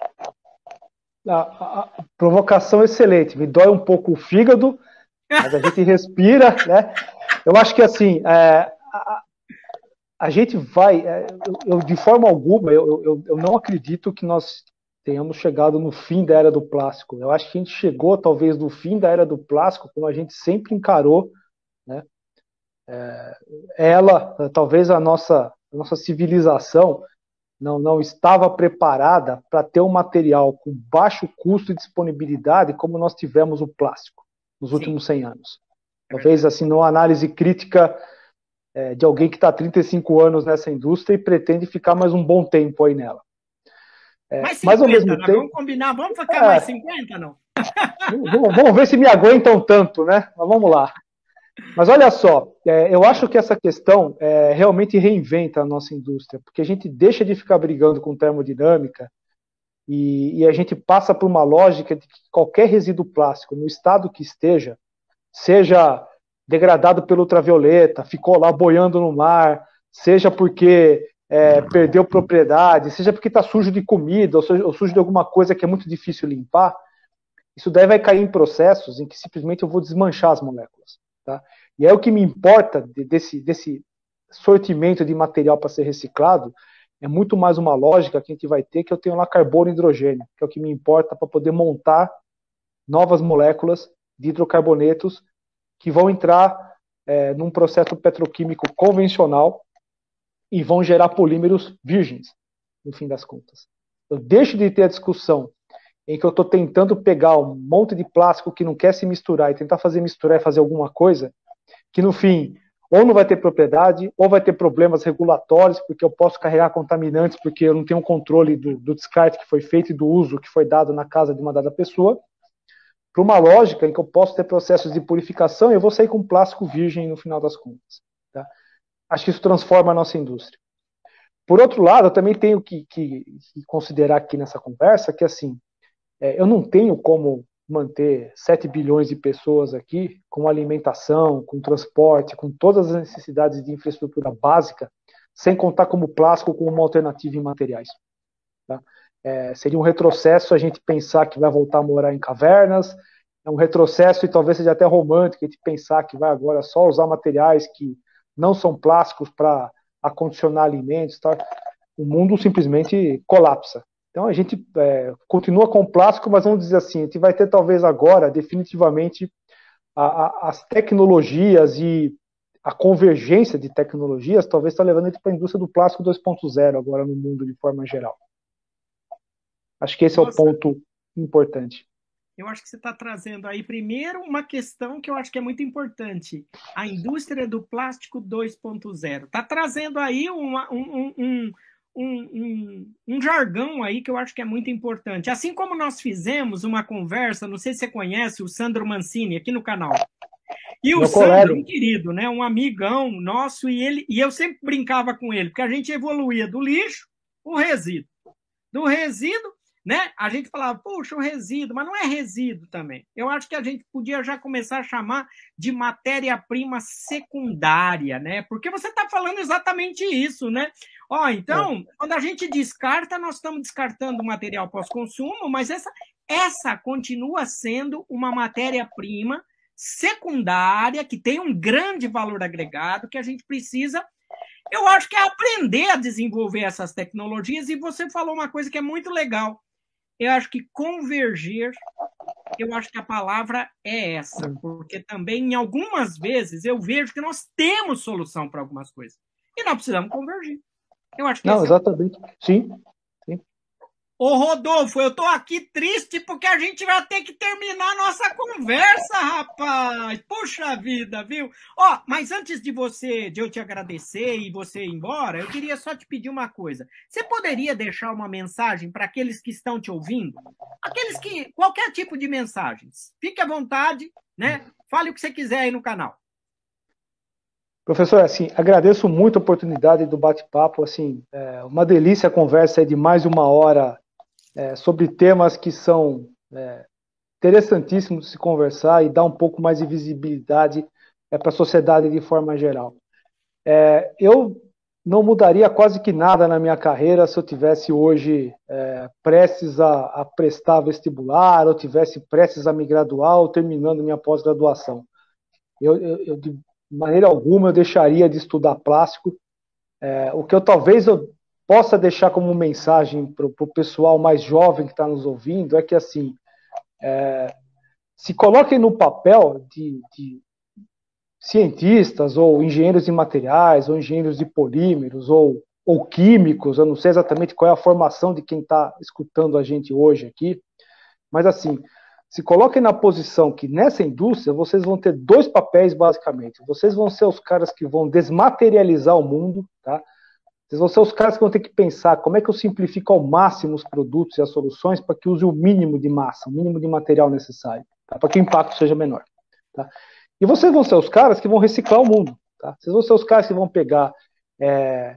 A, a, provocação excelente. Me dói um pouco o fígado, mas a gente respira, né? Eu acho que assim, é, a, a, gente vai, é, eu, eu, de forma alguma, eu, eu, eu não acredito que nós tenhamos chegado no fim da era do plástico. Eu acho que a gente chegou, talvez, no fim da era do plástico, como a gente sempre encarou, né? É, ela, talvez a nossa, a nossa civilização não, não estava preparada para ter um material com baixo custo e disponibilidade como nós tivemos o plástico nos últimos Sim. 100 anos. É talvez, assim, numa análise crítica é, de alguém que está há 35 anos nessa indústria e pretende ficar mais um bom tempo aí nela. É, mais 50, mas ao mesmo tempo, vamos combinar, vamos ficar é, mais 50, não? vamos, vamos, ver se me aguentam tanto, né? Mas vamos lá. Mas olha só, é, eu acho que essa questão é, realmente reinventa a nossa indústria, porque a gente deixa de ficar brigando com termodinâmica e, e a gente passa por uma lógica de que qualquer resíduo plástico, no estado que esteja, seja degradado pelo ultravioleta, ficou lá boiando no mar, seja porque é, perdeu propriedade, seja porque está sujo de comida ou, seja, ou sujo de alguma coisa que é muito difícil limpar, isso daí vai cair em processos em que simplesmente eu vou desmanchar as moléculas. Tá? E é o que me importa desse, desse sortimento de material para ser reciclado, é muito mais uma lógica que a gente vai ter que eu tenho lá carbono e hidrogênio, que é o que me importa para poder montar novas moléculas de hidrocarbonetos que vão entrar é, num processo petroquímico convencional e vão gerar polímeros virgens, no fim das contas. Eu deixo de ter a discussão em que eu estou tentando pegar um monte de plástico que não quer se misturar e tentar fazer misturar e fazer alguma coisa, que no fim ou não vai ter propriedade, ou vai ter problemas regulatórios, porque eu posso carregar contaminantes, porque eu não tenho controle do, do descarte que foi feito e do uso que foi dado na casa de uma dada pessoa, para uma lógica em que eu posso ter processos de purificação e eu vou sair com plástico virgem no final das contas. Tá? Acho que isso transforma a nossa indústria. por outro lado, eu também tenho que, que, que considerar aqui nessa conversa que, assim, é, eu não tenho como manter 7 bilhões de pessoas aqui com alimentação, com transporte, com todas as necessidades de infraestrutura básica, sem contar como plástico como uma alternativa em materiais. Tá? É, seria um retrocesso a gente pensar que vai voltar a morar em cavernas, é um retrocesso e talvez seja até romântico a gente pensar que vai agora só usar materiais que não são plásticos para acondicionar alimentos. Tá? O mundo simplesmente colapsa. Então a gente é, continua com o plástico, mas vamos dizer assim, a gente vai ter talvez agora, definitivamente, a, a, as tecnologias e a convergência de tecnologias talvez está levando a gente para a indústria do plástico 2.0 agora no mundo de forma geral. Acho que esse Nossa. é o ponto importante. Eu acho que você está trazendo aí, primeiro, uma questão que eu acho que é muito importante. A indústria do plástico 2.0. Está trazendo aí uma, um, um, um, um, jargão aí que eu acho que é muito importante. Assim como nós fizemos uma conversa, não sei se você conhece, o Sandro Mancini, aqui no canal. E o Meu Sandro, colega. um querido, né, um amigão nosso, e ele e eu sempre brincava com ele, porque a gente evoluía do lixo o resíduo. Do resíduo né? A gente falava, puxa, o resíduo, mas não é resíduo também. Eu acho que a gente podia já começar a chamar de matéria-prima secundária, né? Porque você está falando exatamente isso, né? Ó, então, é. quando a gente descarta, nós estamos descartando material pós-consumo, mas essa, essa continua sendo uma matéria-prima secundária que tem um grande valor agregado que a gente precisa eu acho que é aprender a desenvolver essas tecnologias, e você falou uma coisa que é muito legal. Eu acho que convergir, eu acho que a palavra é essa, porque também em algumas vezes eu vejo que nós temos solução para algumas coisas e nós precisamos convergir. Eu acho que não, exatamente. É... Sim, Ô Rodolfo, eu tô aqui triste porque a gente vai ter que terminar nossa conversa, rapaz. Puxa vida, viu? Ó, mas antes de você, de eu te agradecer e você ir embora, eu queria só te pedir uma coisa. Você poderia deixar uma mensagem para aqueles que estão te ouvindo? Aqueles que qualquer tipo de mensagens. Fique à vontade, né? Fale o que você quiser aí no canal. Professor, assim, agradeço muito a oportunidade do bate-papo, assim, é uma delícia a conversa de mais uma hora é, sobre temas que são é, interessantíssimos de se conversar e dar um pouco mais de visibilidade é, para a sociedade de forma geral. É, eu não mudaria quase que nada na minha carreira se eu tivesse hoje é, prestes a, a, prestar vestibular, ou tivesse prestes a me graduar, ou terminando minha pós-graduação. Eu, eu, eu, de maneira alguma, eu deixaria de estudar plástico. É, o que eu talvez eu possa deixar como mensagem para o pessoal mais jovem que está nos ouvindo é que assim é, se coloquem no papel de, de, cientistas ou engenheiros de materiais ou engenheiros de polímeros ou, ou químicos, eu não sei exatamente qual é a formação de quem está escutando a gente hoje aqui, mas assim se coloquem na posição que nessa indústria vocês vão ter dois papéis basicamente. Vocês vão ser os caras que vão desmaterializar o mundo, tá? Vocês vão ser os caras que vão ter que pensar como é que eu simplifico ao máximo os produtos e as soluções para que use o mínimo de massa, o mínimo de material necessário, tá? para que o impacto seja menor. Tá? E vocês vão ser os caras que vão reciclar o mundo. Tá? Vocês vão ser os caras que vão pegar é,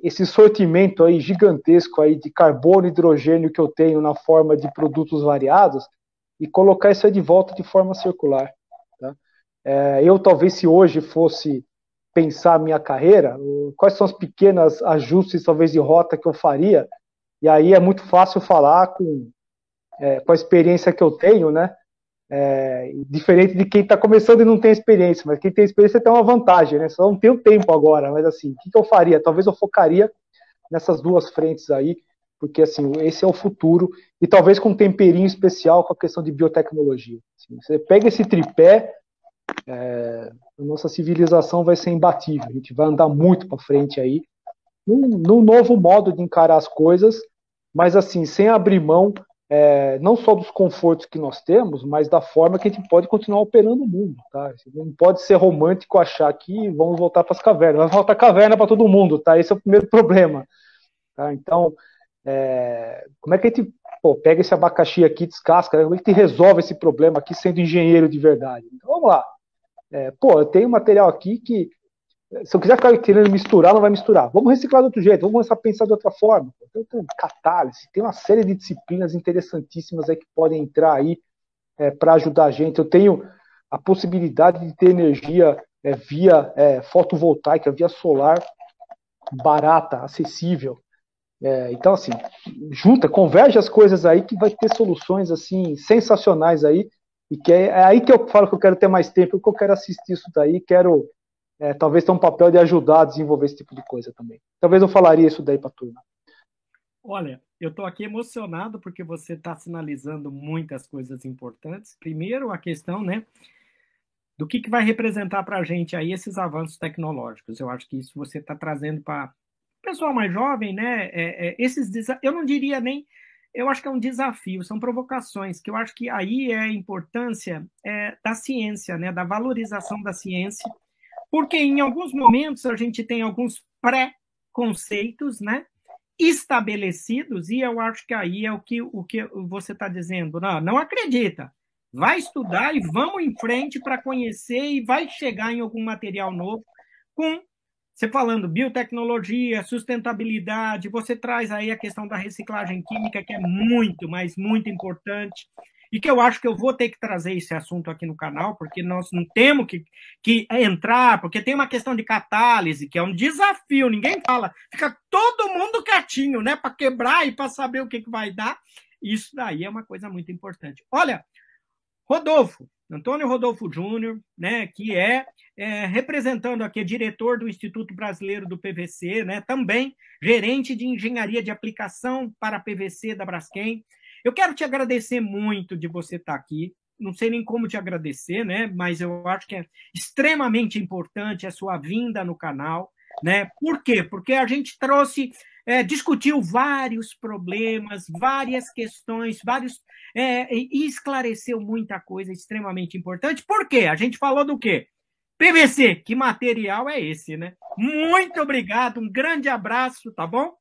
esse sortimento aí gigantesco aí de carbono e hidrogênio que eu tenho na forma de produtos variados e colocar isso aí de volta de forma circular. Tá? É, eu talvez se hoje fosse pensar a minha carreira, quais são os pequenos ajustes, talvez, de rota que eu faria, e aí é muito fácil falar com, é, com a experiência que eu tenho, né? É, diferente de quem está começando e não tem experiência, mas quem tem experiência tem uma vantagem, né? Só não tenho tempo agora, mas assim, o que, que eu faria? Talvez eu focaria nessas duas frentes aí, porque assim, esse é o futuro, e talvez com um temperinho especial com a questão de biotecnologia. Assim, você pega esse tripé, é, a nossa civilização vai ser imbatível. A gente vai andar muito para frente aí, num, num, novo modo de encarar as coisas, mas assim, sem abrir mão é, não só dos confortos que nós temos, mas da forma que a gente pode continuar operando o mundo. Tá? Não pode ser romântico achar que vamos voltar para as cavernas. Vai faltar caverna para todo mundo, tá? Esse é o primeiro problema. Tá? Então, é, como é que a gente pô, pega esse abacaxi aqui, descasca, como é que a gente resolve esse problema aqui sendo engenheiro de verdade? Então, vamos lá. É, pô, eu tenho material aqui que Se eu quiser ficar querendo misturar, não vai misturar. Vamos reciclar de outro jeito, vamos começar a pensar de outra forma. Então, tem catálise, tem uma série de disciplinas interessantíssimas aí que podem entrar aí é, para ajudar a gente. Eu tenho a possibilidade de ter energia é, via é, fotovoltaica, via solar, barata, acessível. É, então, assim, junta, converge as coisas aí que vai ter soluções assim sensacionais aí. E que é, é aí que eu falo que eu quero ter mais tempo, que eu quero assistir isso daí, quero é, talvez ter um papel de ajudar a desenvolver esse tipo de coisa também. Talvez eu falaria isso daí para a turma. Olha, eu estou aqui emocionado porque você está sinalizando muitas coisas importantes. Primeiro, a questão, né, do que, que vai representar para a gente aí esses avanços tecnológicos. Eu acho que isso você está trazendo para o pessoal mais jovem, né? É, é, esses eu não diria nem, eu acho que é um desafio, são provocações, que eu acho que aí é a importância é, da ciência, né? Da valorização da ciência, porque em alguns momentos a gente tem alguns pré-conceitos, né? estabelecidos e eu acho que aí é o que, o que você está dizendo. Não, não acredita vai estudar e vamos em frente para conhecer e vai chegar em algum material novo com você falando biotecnologia, sustentabilidade, você traz aí a questão da reciclagem química, que é muito, mas muito importante, e que eu acho que eu vou ter que trazer esse assunto aqui no canal, porque nós não temos que, que entrar, porque tem uma questão de catálise, que é um desafio, ninguém fala, fica todo mundo quietinho, né, para quebrar e para saber o que, que vai dar. Isso daí é uma coisa muito importante. Olha, Rodolfo, Antônio Rodolfo Júnior, né, que é, é, representando aqui, diretor do Instituto Brasileiro do PVC, né, também gerente de engenharia de aplicação para PVC da Braskem. Eu quero te agradecer muito de você estar aqui. Não sei nem como te agradecer, né, mas eu acho que é extremamente importante a sua vinda no canal, né? Por quê? Porque a gente trouxe é, discutiu vários problemas, várias questões, vários é, e esclareceu muita coisa extremamente importante. Por quê? A gente falou do quê? PVC, que material é esse, né? Muito obrigado, um grande abraço, tá bom?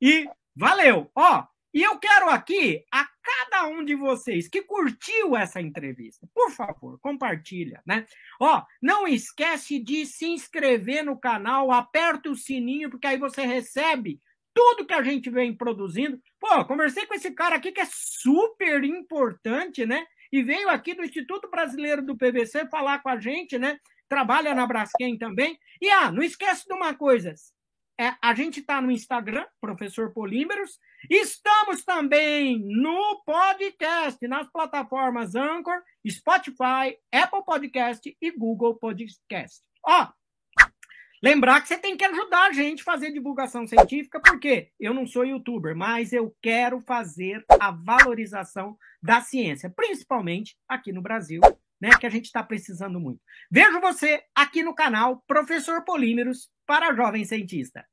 E valeu! Ó, e eu quero aqui a cada um de vocês que curtiu essa entrevista, por favor, compartilha, né? Ó, não esquece de se inscrever no canal, aperta o sininho, porque aí você recebe tudo que a gente vem produzindo. Pô, conversei com esse cara aqui que é super importante, né? E veio aqui do Instituto Brasileiro do PVC falar com a gente, né? Trabalha na Braskem também. E ah, não esquece de uma coisa. É, a gente está no Instagram, Professor Polímeros. Estamos também no podcast, nas plataformas Anchor, Spotify, Apple Podcast e Google Podcast. Ó, Lembrar que você tem que ajudar a gente a fazer divulgação científica, porque eu não sou youtuber, mas eu quero fazer a valorização da ciência, principalmente aqui no Brasil, né, que a gente está precisando muito. Vejo você aqui no canal Professor Polímeros para Jovem Cientista.